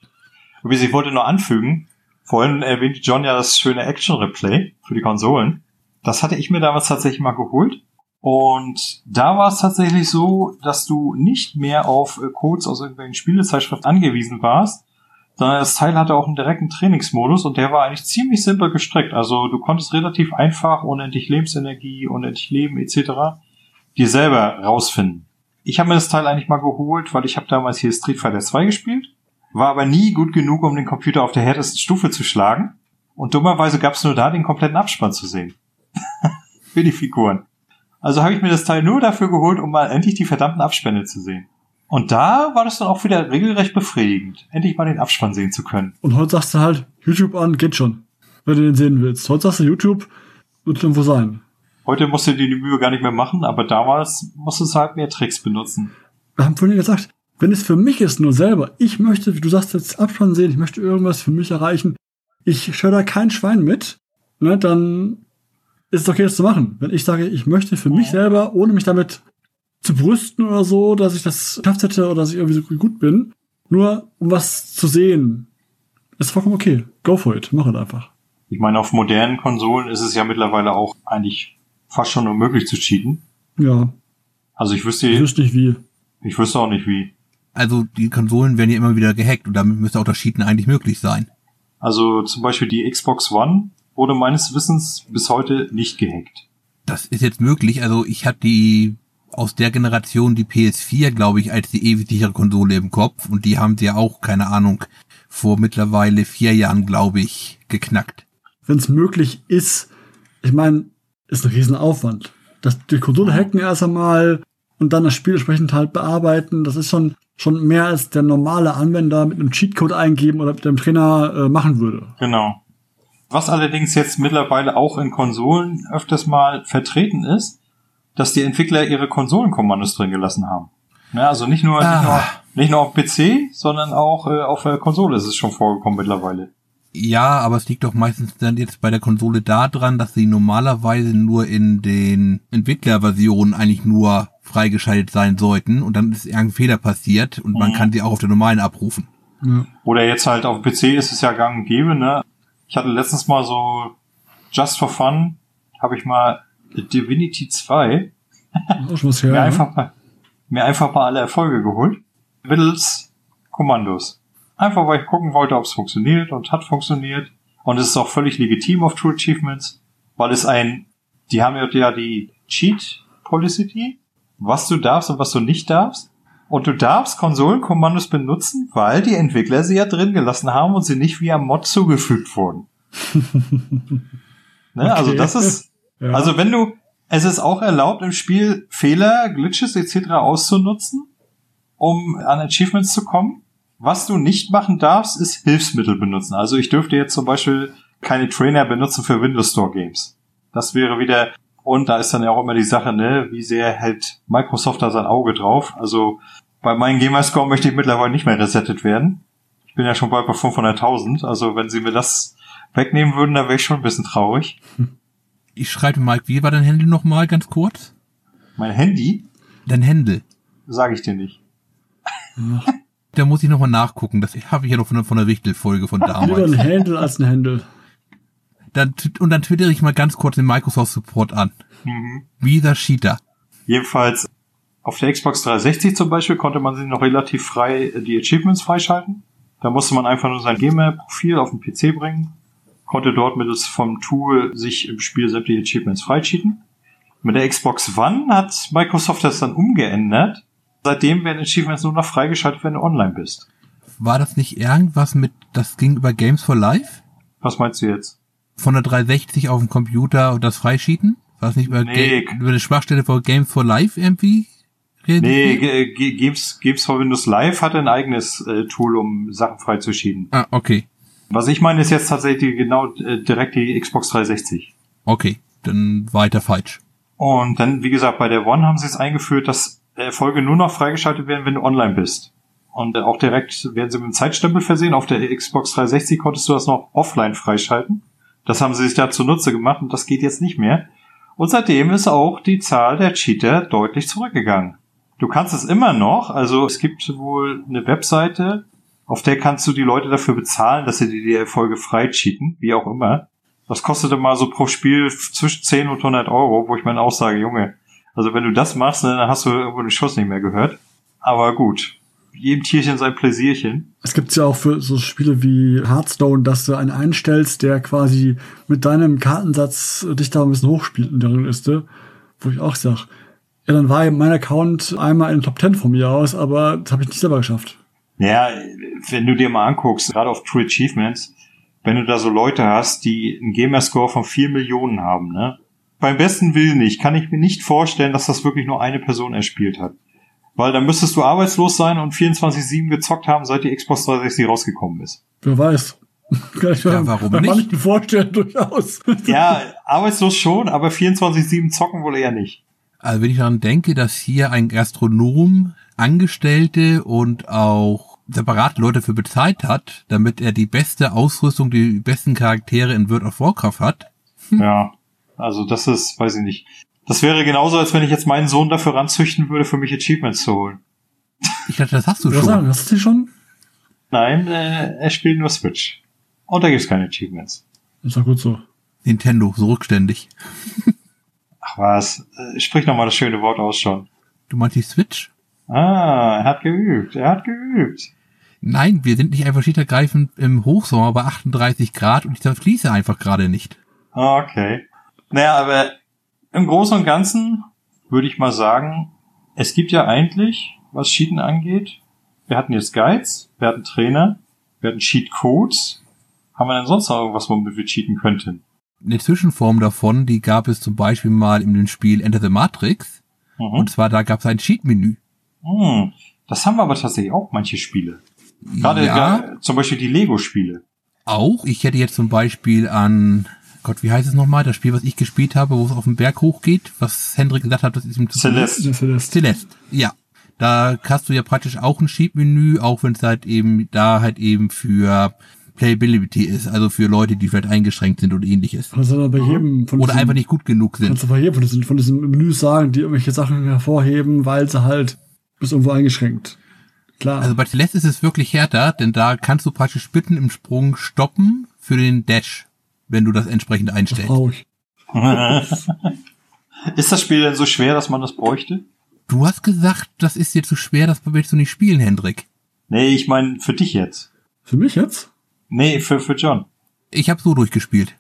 Übrigens, ich wollte nur anfügen, vorhin erwähnte John ja das schöne Action-Replay für die Konsolen. Das hatte ich mir damals tatsächlich mal geholt. Und da war es tatsächlich so, dass du nicht mehr auf äh, Codes aus irgendwelchen Spielezeitschriften angewiesen warst, das Teil hatte auch einen direkten Trainingsmodus und der war eigentlich ziemlich simpel gestrickt. Also du konntest relativ einfach unendlich Lebensenergie, unendlich Leben etc. dir selber rausfinden. Ich habe mir das Teil eigentlich mal geholt, weil ich habe damals hier Street Fighter 2 gespielt, war aber nie gut genug, um den Computer auf der härtesten Stufe zu schlagen. Und dummerweise gab es nur da den kompletten Abspann zu sehen. (laughs) Für die Figuren. Also habe ich mir das Teil nur dafür geholt, um mal endlich die verdammten Abspänne zu sehen. Und da war das dann auch wieder regelrecht befriedigend, endlich mal den Abspann sehen zu können. Und heute sagst du halt, YouTube an, geht schon, wenn du den sehen willst. Heute sagst du, YouTube wird irgendwo sein. Heute musst du dir die Mühe gar nicht mehr machen, aber damals musstest du halt mehr Tricks benutzen. Wir haben vorhin gesagt, wenn es für mich ist, nur selber, ich möchte, wie du sagst, jetzt Abspann sehen, ich möchte irgendwas für mich erreichen, ich schöre da kein Schwein mit, ne, dann ist es okay, das zu machen. Wenn ich sage, ich möchte für mich selber, ohne mich damit zu brüsten oder so, dass ich das geschafft hätte oder dass ich irgendwie so gut bin, nur um was zu sehen, ist vollkommen okay. Go for it. Mach es einfach. Ich meine, auf modernen Konsolen ist es ja mittlerweile auch eigentlich fast schon unmöglich zu cheaten. Ja. Also ich wüsste, ich wüsste nicht wie. Ich wüsste auch nicht wie. Also die Konsolen werden ja immer wieder gehackt und damit müsste auch das Cheaten eigentlich möglich sein. Also zum Beispiel die Xbox One wurde meines Wissens bis heute nicht gehackt. Das ist jetzt möglich. Also ich habe die aus der Generation die PS4, glaube ich, als die ewig sichere Konsole im Kopf und die haben sie ja auch, keine Ahnung, vor mittlerweile vier Jahren, glaube ich, geknackt. Wenn es möglich ist, ich meine, ist ein Riesenaufwand. Das, die Konsole hacken erst einmal und dann das Spiel entsprechend halt bearbeiten, das ist schon, schon mehr als der normale Anwender mit einem Cheatcode eingeben oder mit dem Trainer äh, machen würde. Genau. Was allerdings jetzt mittlerweile auch in Konsolen öfters mal vertreten ist, dass die Entwickler ihre Konsolenkommandos drin gelassen haben. Ja, also nicht nur, ah. nicht nur, nicht nur auf PC, sondern auch äh, auf der Konsole ist es schon vorgekommen mittlerweile. Ja, aber es liegt doch meistens dann jetzt bei der Konsole da dran, dass sie normalerweise nur in den Entwicklerversionen eigentlich nur freigeschaltet sein sollten und dann ist irgendein Fehler passiert und mhm. man kann sie auch auf der normalen abrufen. Ja. Oder jetzt halt auf PC ist es ja gang und gäbe, ne? Ich hatte letztens mal so just for fun, habe ich mal Divinity 2 was her, mir, einfach mal, mir einfach mal alle Erfolge geholt. Mittels Kommandos. Einfach weil ich gucken wollte, ob es funktioniert und hat funktioniert. Und es ist auch völlig legitim auf True Achievements, weil es ein, die haben ja die Cheat Policy, was du darfst und was du nicht darfst. Und du darfst Konsolenkommandos benutzen, weil die Entwickler sie ja drin gelassen haben und sie nicht via Mod zugefügt wurden. (laughs) ne? Also Okay. das ist, Ja. also wenn du, es ist auch erlaubt im Spiel Fehler, Glitches etc. auszunutzen, um an Achievements zu kommen. Was du nicht machen darfst, ist Hilfsmittel benutzen. Also ich dürfte jetzt zum Beispiel keine Trainer benutzen für Windows Store Games. Das wäre wieder, und da ist dann ja auch immer die Sache, ne, wie sehr hält Microsoft da sein Auge drauf. Also bei meinem Gamerscore möchte ich mittlerweile nicht mehr resettet werden. Ich bin ja schon bald bei 500.000. Also wenn sie mir das wegnehmen würden, dann wäre ich schon ein bisschen traurig. (laughs) Ich schreibe Mike, wie war dein Händel nochmal ganz kurz? Mein Handy, Dein Händel. sage ich dir nicht. (laughs) Da muss ich nochmal nachgucken. Das habe ich ja noch von, der- von der Wichtel-Folge von Lieber damals. ein Handle als ein Handle. Dann, und dann twittere ich mal ganz kurz den Microsoft Support an. Mhm. Wie der Cheater. Jedenfalls auf der Xbox 360 zum Beispiel konnte man sich noch relativ frei äh, die Achievements freischalten. Da musste man einfach nur sein Gamer-Profil auf den PC bringen, konnte dort mittels vom Tool sich im Spiel sämtliche Achievements freicheaten. Mit der Xbox One hat Microsoft das dann umgeändert. Seitdem werden Achievements nur noch freigeschaltet, wenn du online bist. War das nicht irgendwas mit, das ging über Games for Life? Was meinst du jetzt? Von der 360 auf dem Computer und das Freischieten? War das nicht über, Nee. Ga- über eine Schwachstelle von Games for Life irgendwie? Nee? G- Games, Games for Windows Live hatte ein eigenes äh, Tool, um Sachen freizuschieben. Ah, okay. Was ich meine, ist jetzt tatsächlich genau äh, direkt die Xbox 360. Okay. Dann weiter falsch. Und dann, wie gesagt, bei der One haben sie es eingeführt, dass Erfolge nur noch freigeschaltet werden, wenn du online bist. Und äh, auch direkt werden sie mit einem Zeitstempel versehen. Auf der Xbox 360 konntest du das noch offline freischalten. Das haben sie sich da zunutze gemacht und das geht jetzt nicht mehr. Und seitdem ist auch die Zahl der Cheater deutlich zurückgegangen. Du kannst es immer noch, also es gibt wohl eine Webseite, auf der kannst du die Leute dafür bezahlen, dass sie dir die Erfolge frei cheaten, wie auch immer. Das kostete mal so pro Spiel zwischen 10 und 100 Euro, wo ich meine Aussage, Junge, also wenn du das machst, ne, dann hast du irgendwo den Schuss nicht mehr gehört. Aber gut, jedem Tierchen sein Pläsierchen. Es gibt ja auch für so Spiele wie Hearthstone, dass du einen einstellst, der quasi mit deinem Kartensatz dich da ein bisschen hochspielt in der Liste, wo ich auch sag, ja, dann war mein Account einmal in den Top 10 von mir aus, aber das habe ich nicht selber geschafft. Ja, wenn du dir mal anguckst, gerade auf True Achievements, wenn du da so Leute hast, die einen Gamerscore von 4 Millionen haben, ne? Beim besten Willen nicht, kann ich mir nicht vorstellen, dass das wirklich nur eine Person erspielt hat. Weil dann müsstest du arbeitslos sein und 24-7 gezockt haben, seit die Xbox 360 rausgekommen ist. Wer weiß. Kann ich mir Ja, warum nicht? manchen vorstellen, durchaus. Ja, arbeitslos schon, aber 24-7 zocken wohl eher nicht. Also wenn ich daran denke, dass hier ein Gastronom Angestellte und auch separat Leute für bezahlt hat, damit er die beste Ausrüstung, die besten Charaktere in World of Warcraft hat. Ja, also das ist, weiß ich nicht. Das wäre genauso, als wenn ich jetzt meinen Sohn dafür ranzüchten würde, für mich Achievements zu holen. Ich dachte, das hast du schon. sagen, hast du schon? Nein, äh, er spielt nur Switch. Und da gibt's keine Achievements. Ist doch gut so. Nintendo, so rückständig. Ach was, äh, sprich nochmal das schöne Wort aus schon. Du meinst die Switch? Ah, er hat geübt, er hat geübt. Nein, wir sind nicht einfach schickergreifend im Hochsommer bei 38 Grad und ich zerfließe einfach gerade nicht. Okay. Naja, aber im Großen und Ganzen würde ich mal sagen, es gibt ja eigentlich, was Cheaten angeht, wir hatten jetzt Guides, wir hatten Trainer, wir hatten Cheat-Codes. Haben wir denn sonst noch irgendwas, womit wir cheaten könnten? Eine Zwischenform davon, die gab es zum Beispiel mal in dem Spiel Enter the Matrix. Mhm. Und zwar da gab es ein Cheat-Menü. Hm, das haben wir aber tatsächlich auch manche Spiele. Gerade ja, zum Beispiel die Lego-Spiele. auch. Ich hätte jetzt zum Beispiel an, Gott, wie heißt es nochmal, das Spiel, was ich gespielt habe, wo es auf den Berg hochgeht, was Hendrik gesagt hat, das ist ihm zu Celeste. Ist Celeste, ja. Da hast du ja praktisch auch ein Cheat-Menü, auch wenn es halt eben da halt eben für Playability ist, also für Leute, die vielleicht eingeschränkt sind oder ähnliches. Kannst du bei jedem von Oder diesen- einfach nicht gut genug sind. Kannst du bei jedem von diesen, von diesen Menüs sagen, die irgendwelche Sachen hervorheben, weil sie halt bis irgendwo eingeschränkt. Klar. Also bei Celeste ist es wirklich härter, denn da kannst du praktisch mitten im Sprung stoppen für den Dash, wenn du das entsprechend das einstellst. ich. (laughs) Ist das Spiel denn so schwer, dass man das bräuchte? Du hast gesagt, das ist dir zu schwer, das willst du nicht spielen, Hendrik. Nee, ich meine für dich jetzt. Für mich jetzt? Nee, für, für John. Ich habe so durchgespielt.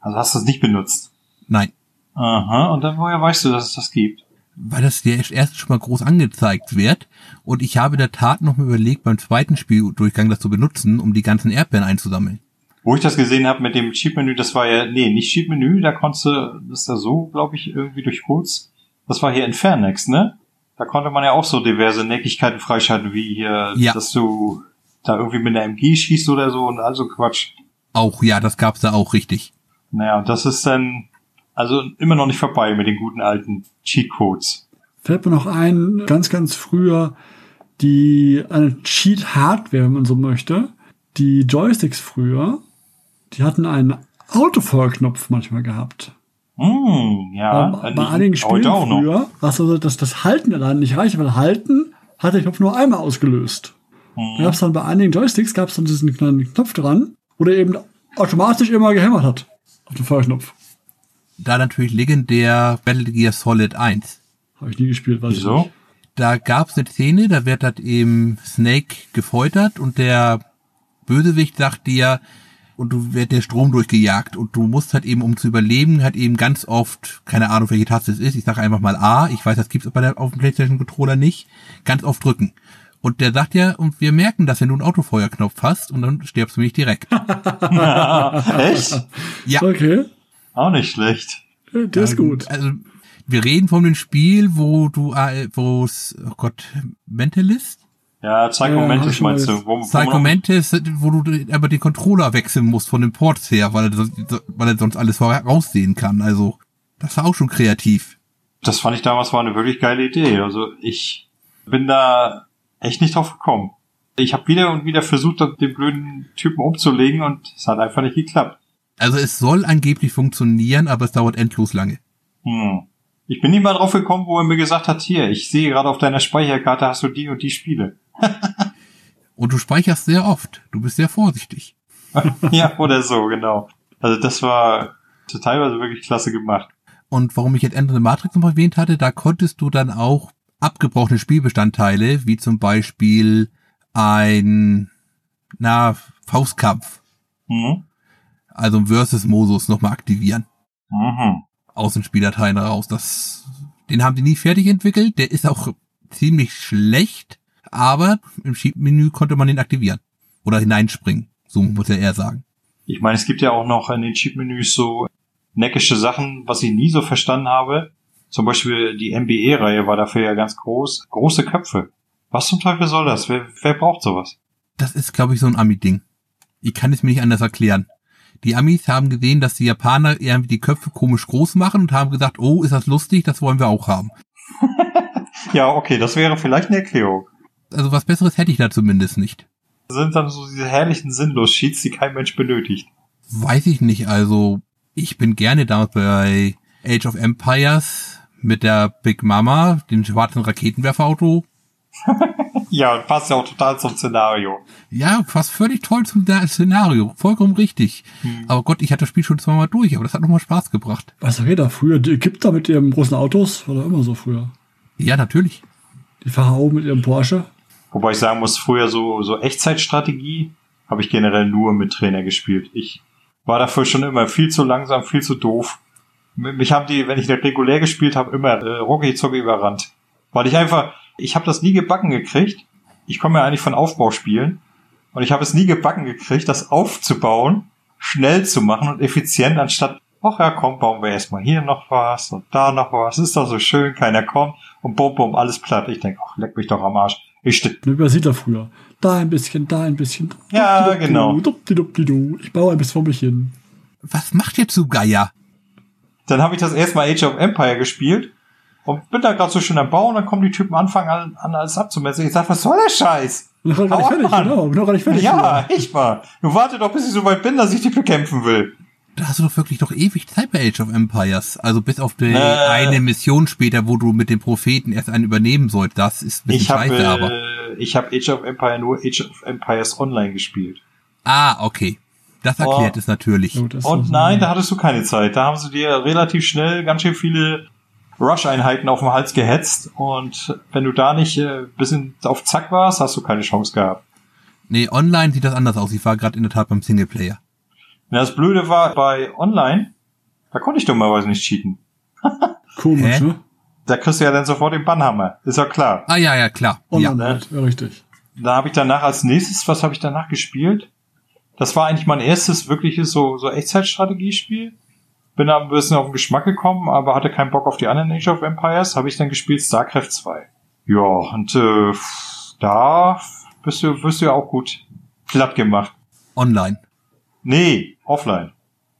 Also hast du es nicht benutzt. Nein. Aha, und dann woher weißt du, dass es das gibt? Weil das dir erst schon mal groß angezeigt wird. Und ich habe in der Tat noch mal überlegt, beim zweiten Spieldurchgang das zu benutzen, um die ganzen Erdbeeren einzusammeln. Wo ich das gesehen habe mit dem Cheat-Menü, das war ja, nee, nicht Cheat-Menü, da konntest du, das ist ja so, glaube ich, irgendwie durch Codes. Das war hier in Fairnex, ne? Da konnte man ja auch so diverse Neckigkeiten freischalten, wie hier, Ja. dass du da irgendwie mit einer MG schießt oder so und also Quatsch. Auch, ja, das gab's da auch richtig. Naja, und das ist dann, also immer noch nicht vorbei mit den guten alten Cheat-Codes. Fällt mir noch ein, ganz, ganz früher die eine Cheat-Hardware, wenn man so möchte. Die Joysticks früher, die hatten einen Autofeuerknopf manchmal gehabt. Hm, ja. bei, bei einigen Spielen früher war es so, dass das Halten allein nicht reicht, weil Halten hat der Knopf nur einmal ausgelöst. Hm. Da gab es dann bei einigen Joysticks gab es dann diesen kleinen Knopf dran, wo der eben automatisch immer gehämmert hat auf den Feuerknopf. Da natürlich legendär Battle Gear Solid 1. Habe ich nie gespielt, weiß ich Wieso? nicht. Da gab's eine Szene, da wird halt eben Snake gefoltert und der Bösewicht sagt dir, und du wird der Strom durchgejagt und du musst halt eben, um zu überleben, halt eben ganz oft, keine Ahnung, welche Taste es ist, ich sage einfach mal A, ich weiß, das gibt's bei der, auf dem Playstation Controller nicht, ganz oft drücken. Und der sagt ja, und wir merken das, wenn du einen Autofeuerknopf hast und dann stirbst du nicht direkt. (laughs) Echt? Ja, Okay, Auch nicht schlecht. der ist gut. Also, wir reden von dem Spiel, wo du, äh, wo es, oh Gott, Mentalist? Ja, Ja, Psycho hab Mantis ich schon meinst du? Wo, wo Psycho man- Mantis, wo du aber den Controller wechseln musst von den Ports her, weil er, sonst- weil er sonst alles voraussehen kann. Also, das war auch schon kreativ. Das fand ich damals war eine wirklich geile Idee. Also ich bin da echt nicht drauf gekommen. Ich habe wieder und wieder versucht, den blöden Typen umzulegen und es hat einfach nicht geklappt. Also, es soll angeblich funktionieren, aber es dauert endlos lange. Hm. Ich bin nie mal drauf gekommen, wo er mir gesagt hat, hier, ich sehe gerade auf deiner Speicherkarte hast du die und die Spiele. (laughs) Und du speicherst sehr oft. Du bist sehr vorsichtig. (laughs) ja, oder so, genau. Also das war teilweise wirklich klasse gemacht. Und warum ich jetzt Ende Matrix noch erwähnt hatte, da konntest du dann auch abgebrochene Spielbestandteile, wie zum Beispiel ein, na, Faustkampf, Hm? Also ein Versus-Modus nochmal aktivieren. Mhm. Aus den Spieldateien raus. Das, den haben die nie fertig entwickelt. Der ist auch ziemlich schlecht, aber im Schiebmenü konnte man den aktivieren. Oder hineinspringen. So muss er eher sagen. Ich meine, es gibt ja auch noch in den Cheat-Menüs so neckische Sachen, was ich nie so verstanden habe. Zum Beispiel die MBE-Reihe war dafür ja ganz groß. Große Köpfe. Was zum Teufel soll das? Wer, wer braucht sowas? Das ist, glaube ich, so ein Ami-Ding. Ich kann es mir nicht anders erklären. Die Amis haben gesehen, dass die Japaner irgendwie die Köpfe komisch groß machen und haben gesagt, oh, ist das lustig, das wollen wir auch haben. (laughs) Ja, okay, das wäre vielleicht eine Erklärung. Also was Besseres hätte ich da zumindest nicht. Das sind dann so diese herrlichen Sinnlos-Sheets, die kein Mensch benötigt. Weiß ich nicht, also ich bin gerne damals bei Age of Empires mit der Big Mama, dem schwarzen Raketenwerferauto. (laughs) Ja, und passt ja auch total zum Szenario. Ja, fast völlig toll zum Szenario, vollkommen richtig. Aber Gott, ich hatte das Spiel schon zweimal durch, aber das hat nochmal Spaß gebracht. Was doch jeder früher, die Ägypter mit ihren großen Autos, war doch immer so früher. Ja, natürlich. Die Pharao mit ihrem Porsche. Wobei ich sagen muss, früher so, so Echtzeitstrategie habe ich generell nur mit Trainer gespielt. Ich war dafür schon immer viel zu langsam, viel zu doof. Mich haben die, wenn ich da regulär gespielt habe, immer äh, rucki zucki überrannt. Weil ich einfach, ich habe das nie gebacken gekriegt. Ich komme ja eigentlich von Aufbauspielen. Und ich habe es nie gebacken gekriegt, das aufzubauen, schnell zu machen und effizient, anstatt, ach ja, komm, bauen wir erstmal hier noch was und da noch was. Ist doch so schön, keiner kommt und bum, bum, alles platt. Ich denke, ach, leck mich doch am Arsch. Ich ste Ne, Wer sieht da früher? Da ein bisschen, da ein bisschen. Ja, genau. Ich baue ein bisschen vor mich hin. Was macht ihr zu Geier? Dann habe ich das erstmal Age of Empire gespielt und bin da gerade so schön am Bauen, dann kommen die Typen anfangen an, an alles abzumessen. Ich sag, was soll der Scheiß? Noch gar nicht fertig, Mann. genau. Noch gar nicht fertig. Ja, ich mal. Du warte doch, bis ich so weit bin, dass ich die bekämpfen will. Da hast du doch wirklich doch ewig Zeit bei Age of Empires. Also bis auf die Äh. eine Mission später, wo du mit dem Propheten erst einen übernehmen sollst. Das ist ein bisschen Ich scheiße, aber. äh, ich habe Age of Empire nur Age of Empires Online gespielt. Ah, okay. Das erklärt Oh. es natürlich. Oh, das Und nein, da hattest du keine Zeit. Da haben sie dir relativ schnell ganz schön viele Rush-Einheiten auf den Hals gehetzt. Und wenn du da nicht äh, bisschen auf Zack warst, hast du keine Chance gehabt. Nee, online sieht das anders aus. Ich war gerade in der Tat beim Singleplayer. Und das Blöde war bei Online, da konnte ich dummerweise nicht cheaten. (laughs) Komisch, ne? Da kriegst du ja dann sofort den Bannhammer. Ist ja klar. Ah ja, ja, klar. Online ja. halt, ja, richtig. Da habe ich danach als nächstes, was habe ich danach gespielt? Das war eigentlich mein erstes wirkliches so, so Echtzeitstrategiespiel. Bin da ein bisschen auf den Geschmack gekommen, aber hatte keinen Bock auf die anderen Age of Empires. Habe ich dann gespielt StarCraft 2. Ja, und äh, da bist du, wirst du ja auch gut platt gemacht. Online. Nee, offline.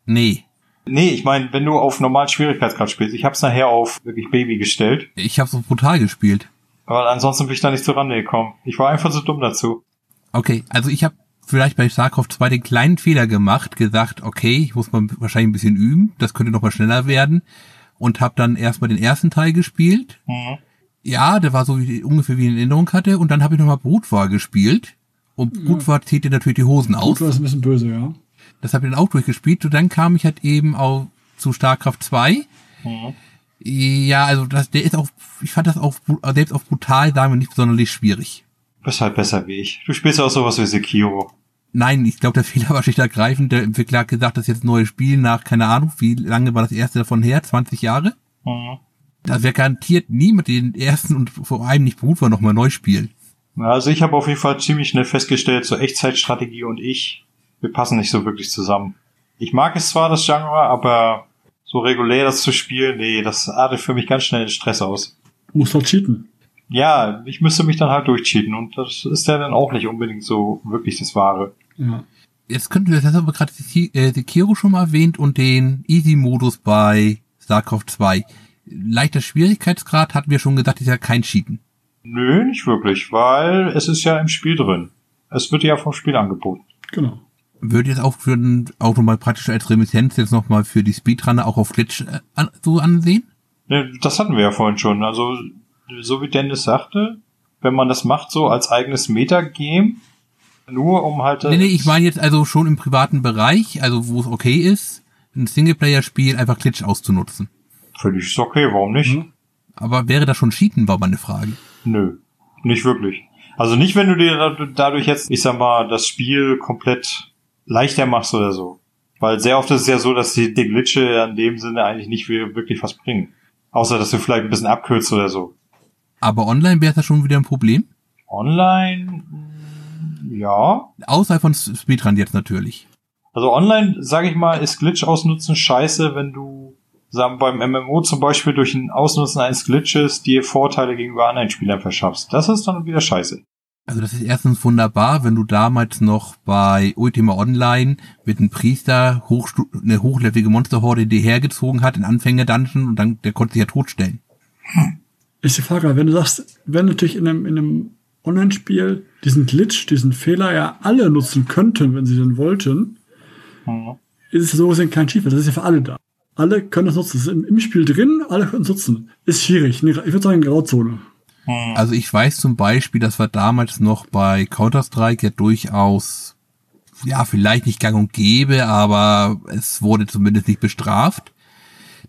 Nee. Nee, ich meine, wenn du auf normalen Schwierigkeitsgrad spielst. Ich hab's nachher auf wirklich Baby gestellt. Ich habe so brutal gespielt. Aber ansonsten bin ich da nicht zur Rande gekommen. Ich war einfach so dumm dazu. Okay, also ich habe vielleicht bei StarCraft 2 den kleinen Fehler gemacht, gesagt, okay, ich muss mal wahrscheinlich ein bisschen üben, das könnte noch mal schneller werden und habe dann erstmal den ersten Teil gespielt. Mhm. Ja, der war so wie, ungefähr wie ich in Erinnerung hatte und dann habe ich noch mal Brutwahl gespielt und Ja. Zieht dir natürlich die Hosen aus. Gut, war ein bisschen böse, ja. Das habe ich dann auch durchgespielt und dann kam ich halt eben auch zu StarCraft 2. Mhm. Ja, also das, der ist auch, ich fand das auch selbst auf brutal sagen wir nicht sonderlich schwierig. Bist halt besser wie ich. Du spielst auch sowas wie Sekiro. Nein, ich glaube, der Fehler war schlicht ergreifend. Der Entwickler hat gesagt, das ist jetzt ein neues Spiel nach, keine Ahnung, wie lange war das erste davon her? 20 Jahre? Mhm. Da wird garantiert niemand den ersten und vor allem nicht Brut war nochmal neu spielen. Also ich habe auf jeden Fall ziemlich schnell festgestellt, so Echtzeitstrategie und ich, wir passen nicht so wirklich zusammen. Ich mag es zwar, das Genre, aber so regulär das zu spielen, nee, das artet für mich ganz schnell in Stress aus. Muss halt cheaten. Ja, ich müsste mich dann halt durchcheaten und das ist ja dann auch nicht unbedingt so wirklich das Wahre. Ja. Jetzt könnten wir, das haben wir gerade Seki- äh, Sekiro schon mal erwähnt und den Easy-Modus bei StarCraft 2. Leichter Schwierigkeitsgrad hatten wir schon gesagt, ist ja kein Cheaten. Nö, nicht wirklich, weil es ist ja im Spiel drin. Es wird ja vom Spiel angeboten. Genau. Würde jetzt auch für den Auto mal praktisch als Remittenz jetzt nochmal für die Speedrunner auch auf Glitch äh, an, so ansehen? Ne, Das hatten wir ja vorhin schon. Also, so wie Dennis sagte, wenn man das macht so als eigenes Metagame, nur um halt... Nee, nee, ich meine jetzt also schon im privaten Bereich, also wo es okay ist, ein Singleplayer-Spiel einfach Glitch auszunutzen. Völlig ist okay, warum nicht? Mhm. Aber wäre das schon Cheaten, war meine Frage. Nö, nicht wirklich. Also nicht, wenn du dir da- dadurch jetzt, ich sag mal, das Spiel komplett leichter machst oder so. Weil sehr oft ist es ja so, dass die, die Glitche in dem Sinne eigentlich nicht wir- wirklich was bringen. Außer, dass du vielleicht ein bisschen abkürzt oder so. Aber online wäre das schon wieder ein Problem? Online, ja. Außerhalb von Speedrun jetzt natürlich. Also online, sage ich mal, ist Glitch ausnutzen scheiße, wenn du sagen, beim MMO zum Beispiel durch ein Ausnutzen eines Glitches dir Vorteile gegenüber anderen Spielern verschaffst. Das ist dann wieder scheiße. Also das ist erstens wunderbar, wenn du damals noch bei Ultima Online mit einem Priester hochstu eine hochlevelige Monsterhorde dir hergezogen hat in Anfänger-Dungeon und dann der konnte sich ja totstellen. Ist die Frage, wenn du sagst, wenn natürlich in einem, in einem Online-Spiel diesen Glitch, diesen Fehler ja alle nutzen könnten, wenn sie denn wollten, Mhm. ist es ja so gesehen kein Schiefel. Das ist ja für alle da. Alle können es nutzen. Das ist im, im Spiel drin, alle können es nutzen. Ist schwierig. Nee, Ich würde sagen, Grauzone. Mhm. Also ich weiß zum Beispiel, das war damals noch bei Counter-Strike ja durchaus, ja, vielleicht nicht gang und gäbe, aber es wurde zumindest nicht bestraft.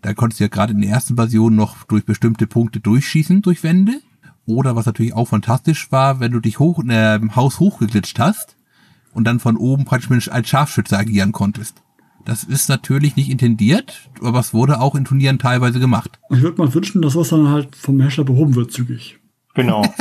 Da konntest du ja gerade in der ersten Version noch durch bestimmte Punkte durchschießen, durch Wände. Oder was natürlich auch fantastisch war, wenn du dich hoch, äh, im Haus hochgeglitscht hast und dann von oben praktisch als Scharfschütze agieren konntest. Das ist natürlich nicht intendiert, aber es wurde auch in Turnieren teilweise gemacht. Und ich würde mal wünschen, dass was dann halt vom Hersteller behoben wird, zügig. Genau. (laughs)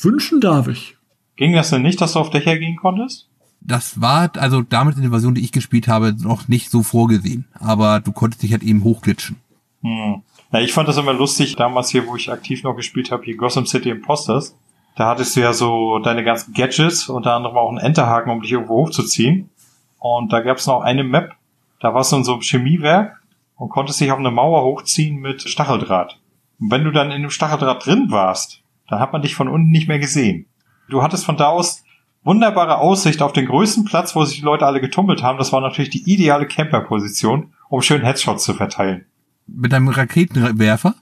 Wünschen darf ich. Ging das denn nicht, dass du auf Dächer gehen konntest? Das war also damit in der Version, die ich gespielt habe, noch nicht so vorgesehen. Aber du konntest dich halt eben hochglitschen. Hm. Na, ich fand das immer lustig, damals hier, wo ich aktiv noch gespielt habe, hier Gotham City Imposters. Da hattest du ja so deine ganzen Gadgets, unter anderem auch einen Enterhaken, um dich irgendwo hochzuziehen. Und da gab es noch eine Map, da warst du in so einem Chemiewerk und konntest dich auf eine Mauer hochziehen mit Stacheldraht. Und wenn du dann in dem Stacheldraht drin warst, dann hat man dich von unten nicht mehr gesehen. Du hattest von da aus wunderbare Aussicht auf den größten Platz, wo sich die Leute alle getummelt haben. Das war natürlich die ideale Camperposition, um schön Headshots zu verteilen. Mit einem Raketenwerfer?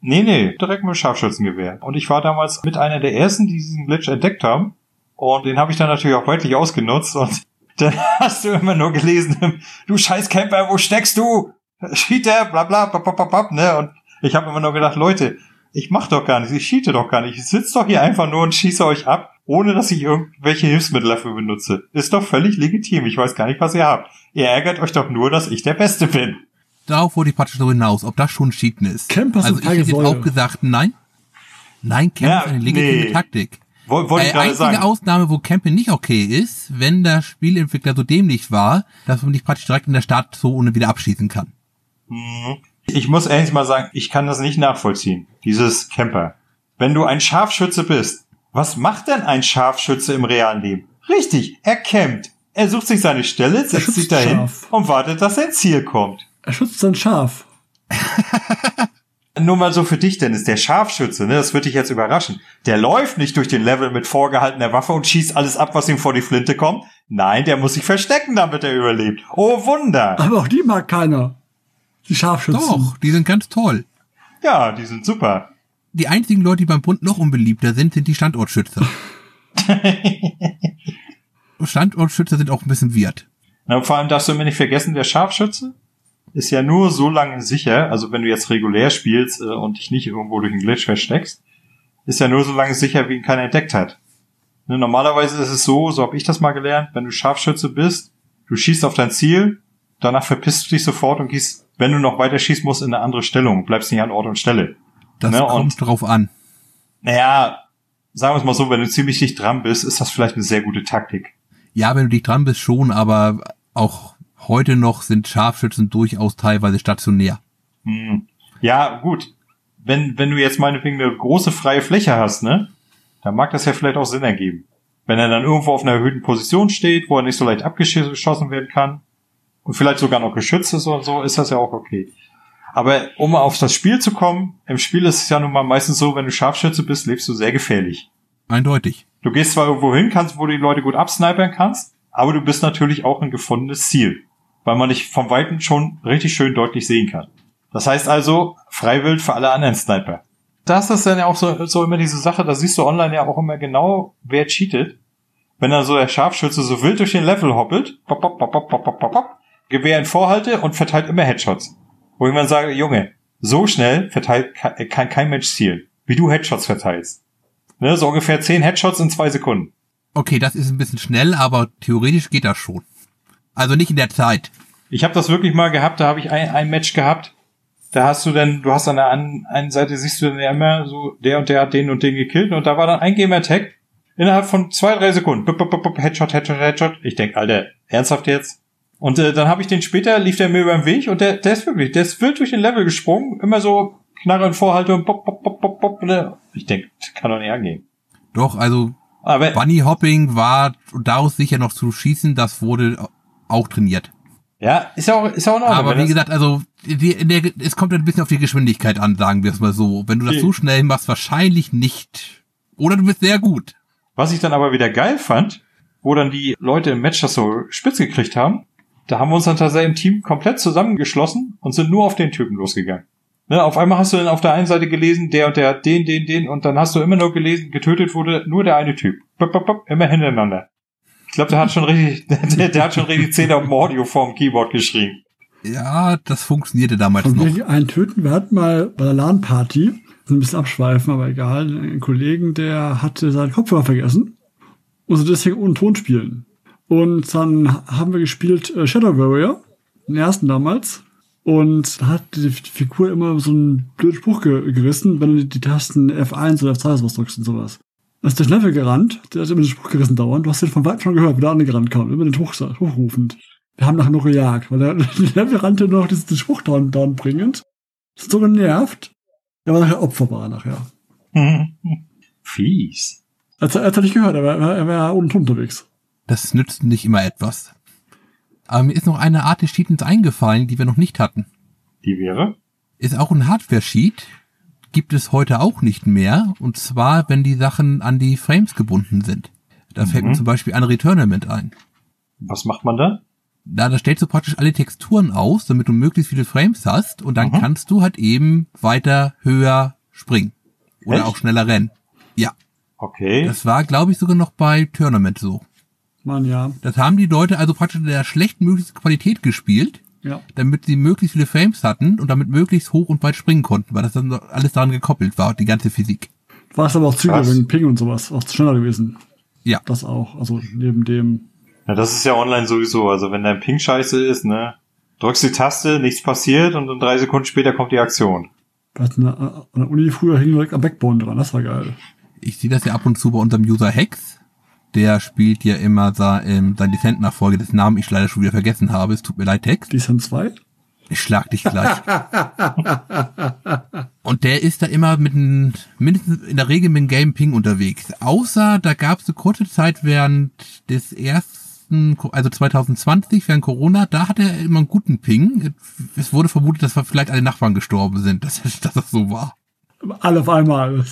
Nee, nee, direkt mit dem Scharfschützengewehr. Und ich war damals mit einer der ersten, die diesen Glitch entdeckt haben. Und den habe ich dann natürlich auch deutlich ausgenutzt. Und (laughs) dann hast du immer nur gelesen, (laughs) du scheiß Camper, wo steckst du? Cheater, bla bla, bla, bla, bla, bla ne? Und ich habe immer nur gedacht, Leute, ich mach doch gar nichts, ich cheate doch gar nicht. Ich sitze doch hier einfach nur und schieße euch ab, ohne dass ich irgendwelche Hilfsmittel dafür benutze. Ist doch völlig legitim. Ich weiß gar nicht, was ihr habt. Ihr ärgert euch doch nur, dass ich der Beste bin. darauf wollte ich praktisch so hinaus, ob das schon Cheaten ist. Camper also ich hätte jetzt auch gesagt, nein. Nein, Camp Ja, ist eine legitime nee. Taktik. Woll- Wollte ich Äh, gerade einzige sagen. Ausnahme, wo Camping nicht okay ist, wenn der Spielentwickler so dämlich war, dass man nicht praktisch direkt in der Startzone wieder abschießen kann. Ich muss ehrlich mal sagen, ich kann das nicht nachvollziehen. Dieses Camper. Wenn du ein Scharfschütze bist, was macht denn ein Scharfschütze im realen Leben? Richtig, er campt. Er sucht sich seine Stelle, setzt sich dahin scharf. und wartet, dass sein Ziel kommt. Er schützt sein Schaf. (laughs) Nur mal so für dich, Dennis, der Scharfschütze, ne, das wird dich jetzt überraschen. Der läuft nicht durch den Level mit vorgehaltener Waffe und schießt alles ab, was ihm vor die Flinte kommt. Nein, der muss sich verstecken, damit er überlebt. Oh Wunder. Aber auch die mag keiner. Die Scharfschützen. Doch, die sind ganz toll. Ja, die sind super. Die einzigen Leute, die beim Bund noch unbeliebter sind, sind die Standortschützer. (laughs) Standortschützer sind auch ein bisschen weird. Na, vor allem darfst du immer nicht vergessen, der Scharfschütze ist ja nur so lange sicher, also wenn du jetzt regulär spielst äh, und dich nicht irgendwo durch einen Glitch versteckst, ist ja nur so lange sicher, wie ihn keiner entdeckt hat. Ne, normalerweise ist es so, so habe ich das mal gelernt, wenn du Scharfschütze bist, du schießt auf dein Ziel, danach verpisst du dich sofort und gehst, wenn du noch weiter schießen musst, in eine andere Stellung, bleibst nicht an Ort und Stelle. Das Ne, kommt und- drauf an. Naja, sagen wir es mal so, wenn du ziemlich dicht dran bist, ist das vielleicht eine sehr gute Taktik. Ja, wenn du dich dran bist, schon, aber auch heute noch sind Scharfschützen durchaus teilweise stationär. Hm. Ja, gut. Wenn, wenn du jetzt meinetwegen eine große freie Fläche hast, ne, dann mag das ja vielleicht auch Sinn ergeben. Wenn er dann irgendwo auf einer erhöhten Position steht, wo er nicht so leicht abgeschossen werden kann und vielleicht sogar noch geschützt ist oder so, ist das ja auch okay. Aber um auf das Spiel zu kommen, im Spiel ist es ja nun mal meistens so, wenn du Scharfschütze bist, lebst du sehr gefährlich. Eindeutig. Du gehst zwar irgendwo hin, kannst, wo du die Leute gut absnipern kannst, aber du bist natürlich auch ein gefundenes Ziel, weil man dich vom Weiten schon richtig schön deutlich sehen kann. Das heißt also, freiwillig für alle anderen Sniper. Das ist dann ja auch so, so immer diese Sache, da siehst du online ja auch immer genau, wer cheatet. Wenn dann so der Scharfschütze so wild durch den Level hoppelt, pop, pop, pop, pop, pop, pop, pop, Gewehr in Vorhalte und verteilt immer Headshots. Wo ich mir sage, Junge, so schnell verteilt, kann, kein Mensch zielen, wie du Headshots verteilst. Ne, so ungefähr 10 Headshots in zwei Sekunden. Okay, das ist ein bisschen schnell, aber theoretisch geht das schon. Also nicht in der Zeit. Ich habe das wirklich mal gehabt, da habe ich ein, ein Match gehabt. Da hast du dann, du hast an der einen Seite siehst du dann ja immer so, der und der hat den und den gekillt und da war dann ein Gamer-Tag innerhalb von zwei, drei Sekunden. Bup, bup, bup, Headshot, Headshot, Headshot. Ich denk, Alter, ernsthaft jetzt? Und äh, dann habe ich den später, lief der mir über den Weg und der, der ist wirklich, der ist wild durch den Level gesprungen, immer so Knarre in Vorhalte und pop, pop, pop, pop, pop. Ne? Ich denk, das kann doch nicht angehen. Doch, also Aber Bunny Hopping war daraus sicher noch zu schießen, das wurde auch trainiert. ja, ist ja auch, ist ja auch in Ordnung. Aber wie gesagt, also die, in der, es kommt ein bisschen auf die Geschwindigkeit an, sagen wir es mal so. Wenn du das so schnell machst, wahrscheinlich nicht. Oder du bist sehr gut. Was ich dann aber wieder geil fand, wo dann die Leute im Match das so spitz gekriegt haben, da haben wir uns dann tatsächlich im Team komplett zusammengeschlossen und sind nur auf den Typen losgegangen. Ne, auf einmal hast du dann auf der einen Seite gelesen, der und der hat den, den, den, und dann hast du immer nur gelesen, getötet wurde nur der eine Typ. Bop, bop, bop, immer hintereinander. Ich glaube, der hat schon richtig, (laughs) der, der hat schon richtig Zähne auf dem Audio vorm Keyboard geschrieben. Ja, das funktionierte damals Von noch. einen töten. Wir hatten mal bei der LAN-Party, ein bisschen abschweifen, aber egal, einen Kollegen, der hatte seinen Kopfhörer vergessen und so deswegen ohne Ton spielen. Und dann haben wir gespielt äh, Shadow Warrior, den ersten damals. Und da hat die Figur immer so einen blöden Spruch ge gerissen, wenn du die Tasten F1 oder F2 was drückst und sowas. Dann ist der Level gerannt, der hat immer den Spruch gerissen dauernd. Du hast den von weitem schon gehört, wie der andere gerannt kam, immer den Hoch, hochrufend. Wir haben nachher noch gejagt, weil der (laughs) Level rannte noch diesen Spruch down, down bringend. Ist so genervt. Der war nachher Opfer war er nachher. Fies. Er hat er nicht gehört, er war, er war Ton unterwegs. Das nützt nicht immer etwas. Aber mir ist noch eine Art des Cheatens eingefallen, die wir noch nicht hatten. Die wäre? Ist auch ein Hardware-Cheat. Gibt es heute auch nicht mehr. Und zwar, wenn die Sachen an die Frames gebunden sind. Da fällt mir Mhm. zum Beispiel ein Returnament ein. Was macht man da? Da, da stellst du praktisch alle Texturen aus, damit du möglichst viele Frames hast und dann Mhm. kannst du halt eben weiter, höher springen. Oder Echt? auch schneller rennen. Ja, Okay. das war, glaube ich, sogar noch bei Tournament so. Mann, ja. Das haben die Leute also praktisch in der schlechtmöglichsten Qualität gespielt, Ja. damit sie möglichst viele Frames hatten und damit möglichst hoch und weit springen konnten, weil das dann alles daran gekoppelt war, die ganze Physik. War es aber auch zügiger wegen Ping und sowas. Auch schneller gewesen. Ja. Das auch. Also neben dem. Ja, das ist ja online sowieso. Also wenn dein Ping scheiße ist, ne, drückst die Taste, nichts passiert und dann drei Sekunden später kommt die Aktion. Was an der, an der Uni früher hing direkt am Backbone dran, das war geil. Ich sehe das ja ab und zu bei unserem User Hex. Der spielt ja immer sa, ähm, sein Descent-Nachfolge, dessen Namen ich leider schon wieder vergessen habe. Es tut mir leid, Text. Descent 2? Ich schlag dich gleich. (laughs) und der ist da immer mit einem, mindestens in der Regel mit einem Game Ping unterwegs. Außer da gab es eine kurze Zeit während des ersten, also 2020, während Corona, da hat er immer einen guten Ping. Es wurde vermutet, dass vielleicht alle Nachbarn gestorben sind, dass, dass das so war. Alle auf einmal.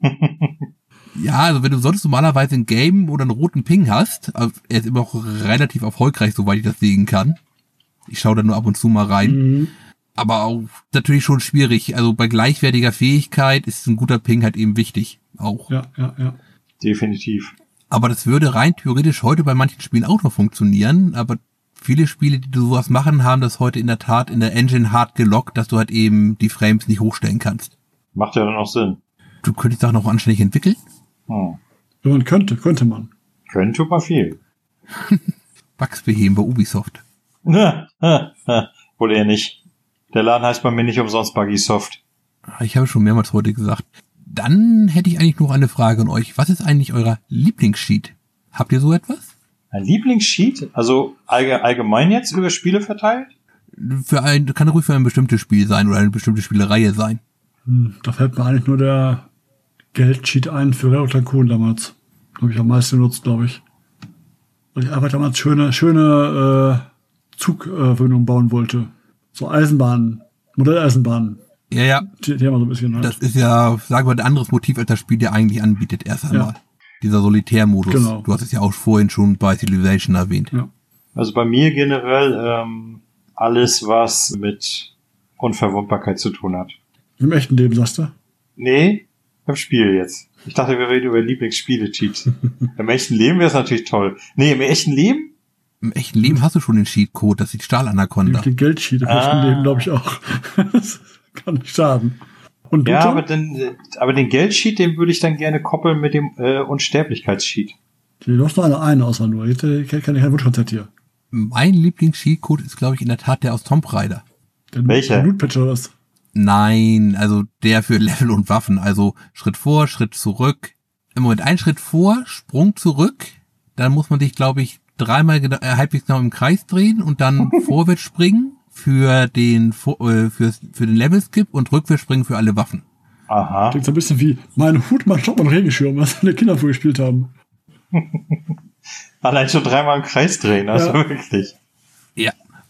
(laughs) Ja, also wenn du sonst normalerweise ein Game oder einen roten Ping hast, er ist immer auch relativ erfolgreich, soweit ich das sehen kann. Ich schaue da nur ab und zu mal rein. Mhm. Aber auch natürlich schon schwierig. Also bei gleichwertiger Fähigkeit ist ein guter Ping halt eben wichtig. Auch. Ja, ja, ja. Definitiv. Aber das würde rein theoretisch heute bei manchen Spielen auch noch funktionieren. Aber viele Spiele, die sowas machen, haben das heute in der Tat in der Engine hart gelockt, dass du halt eben die Frames nicht hochstellen kannst. Macht ja dann auch Sinn. Du könntest auch noch anständig entwickeln. Hm. Wenn man könnte, könnte man. Können tut man viel. (laughs) Bugs beheben bei Ubisoft. (laughs) Wohl eher nicht. Der Laden heißt bei mir nicht umsonst Buggysoft. Ich habe schon mehrmals heute gesagt. Dann hätte ich eigentlich noch eine Frage an euch. Was ist eigentlich euer Lieblingssheet? Habt ihr so etwas? Ein Lieblingssheet? Also allge- allgemein jetzt über Spiele verteilt? Für ein, kann ruhig für ein bestimmtes Spiel sein oder eine bestimmte Spielereihe sein. Hm, da fällt mir eigentlich nur der Geldsheet ein für Railroad Tycoon damals. Habe ich am meisten genutzt, glaube ich. Weil ich einfach damals schöne, schöne äh, Zugverbindungen bauen wollte. So Eisenbahnen, Modelleisenbahnen. Ja, ja. Die, die haben wir so ein bisschen halt. Das ist ja, sagen wir, ein anderes Motiv, als das Spiel dir eigentlich anbietet, erst einmal. Dieser Solitärmodus. Genau. Du hast es ja auch vorhin schon bei Civilization erwähnt. ja. Also bei mir generell ähm, alles, was mit Unverwundbarkeit zu tun hat. Im echten Leben, sagst du? Nee, im Spiel jetzt. Ich dachte, wir reden über Lieblingsspiele-Cheats. (laughs) Im echten Leben wäre es natürlich toll. Nee, im echten Leben? Im echten Leben hast du schon den Cheatcode, das ist die Stahlanaconda. Den Geldsheet im Ah. echten Leben, glaube ich, auch. (laughs) das kann nicht schaden. Und du, Ja, Tom? aber, den, aber den Geldsheet, den würde ich dann gerne koppeln mit dem äh, Unsterblichkeitssheet. Die noch nur eine, eine Auswahl nur. Jetzt äh, kann ich kein Wunschkonzert hier. Mein Lieblings-Cheatcode ist, glaube ich, in der Tat der aus Tomb Raider. Der, Welcher? Der Loot Pitcher oder was? Nein, also der für Level und Waffen. Also Schritt vor, Schritt zurück. Im Moment ein Schritt vor, Sprung zurück. Dann muss man sich, glaube ich, dreimal äh, halbwegs genau im Kreis drehen und dann (laughs) vorwärts springen für den Vor- äh, für, für den Level Skip und rückwärts springen für alle Waffen. Aha. Klingt so ein bisschen wie mein Hut, mein Stopp und Regenschirm, was meine Kinder früher gespielt haben. (laughs) Allein schon dreimal im Kreis drehen, also Ja. wirklich.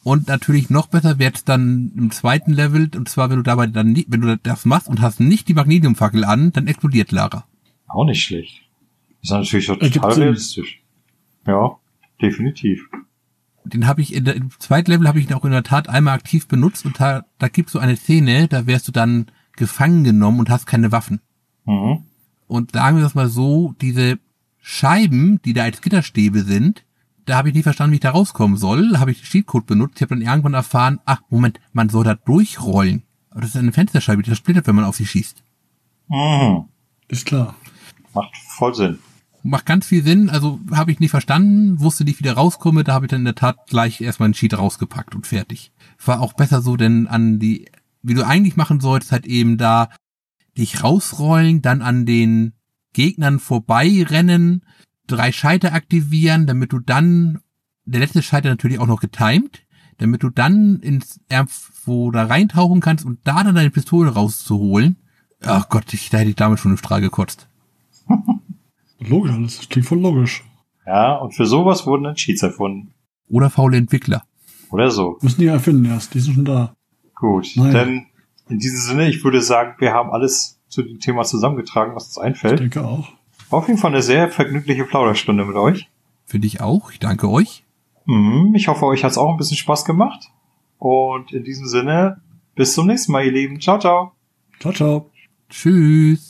Und natürlich noch besser wird's dann im zweiten Level, und zwar wenn du dabei dann nicht, wenn du das machst und hast nicht die Magnesiumfackel an, dann explodiert Lara. Auch nicht schlecht. Ist natürlich so Ergibt total Sinn. realistisch. Ja, definitiv. Den habe ich in der, im zweiten Level habe ich ihn auch in der Tat einmal aktiv benutzt und da, da gibt's so eine Szene, da wärst du dann gefangen genommen und hast keine Waffen. Mhm. Und sagen wir das mal so, diese Scheiben, die da als Gitterstäbe sind, da habe ich nicht verstanden, wie ich da rauskommen soll. Da habe ich den Cheatcode benutzt. Ich habe dann irgendwann erfahren, ach, Moment, man soll da durchrollen. Aber das ist eine Fensterscheibe, die zersplittert, wenn man auf sie schießt. Mhm. Ist klar. Macht voll Sinn. Macht ganz viel Sinn, also habe ich nicht verstanden, wusste nicht, wie da rauskomme, da habe ich dann in der Tat gleich erstmal einen Cheat rausgepackt und fertig. War auch besser so, denn an die, wie du eigentlich machen solltest, halt eben da dich rausrollen, dann an den Gegnern vorbeirennen, drei Scheiter aktivieren, damit du dann, der letzte Scheiter natürlich auch noch getimed, damit du dann ins irgendwo da reintauchen kannst und da dann deine Pistole rauszuholen. Ach Gott, ich, da hätte ich damit schon im Strahl gekotzt. (laughs) Logisch alles. Das klingt voll logisch. Ja, und für sowas wurden dann Cheats erfunden. Oder faule Entwickler. Oder so. Müssen die erfinden erst. Die sind schon da. Gut. Naja. Denn in diesem Sinne, ich würde sagen, wir haben alles zu dem Thema zusammengetragen, was uns Ich einfällt. denke auch. Auf jeden Fall eine sehr vergnügliche Plauderstunde mit euch. Finde ich auch. Ich danke euch. Mhm, Ich hoffe, euch hat es auch ein bisschen Spaß gemacht. Und in diesem Sinne, bis zum nächsten Mal, ihr Lieben. Ciao, ciao. Ciao, ciao. Tschüss.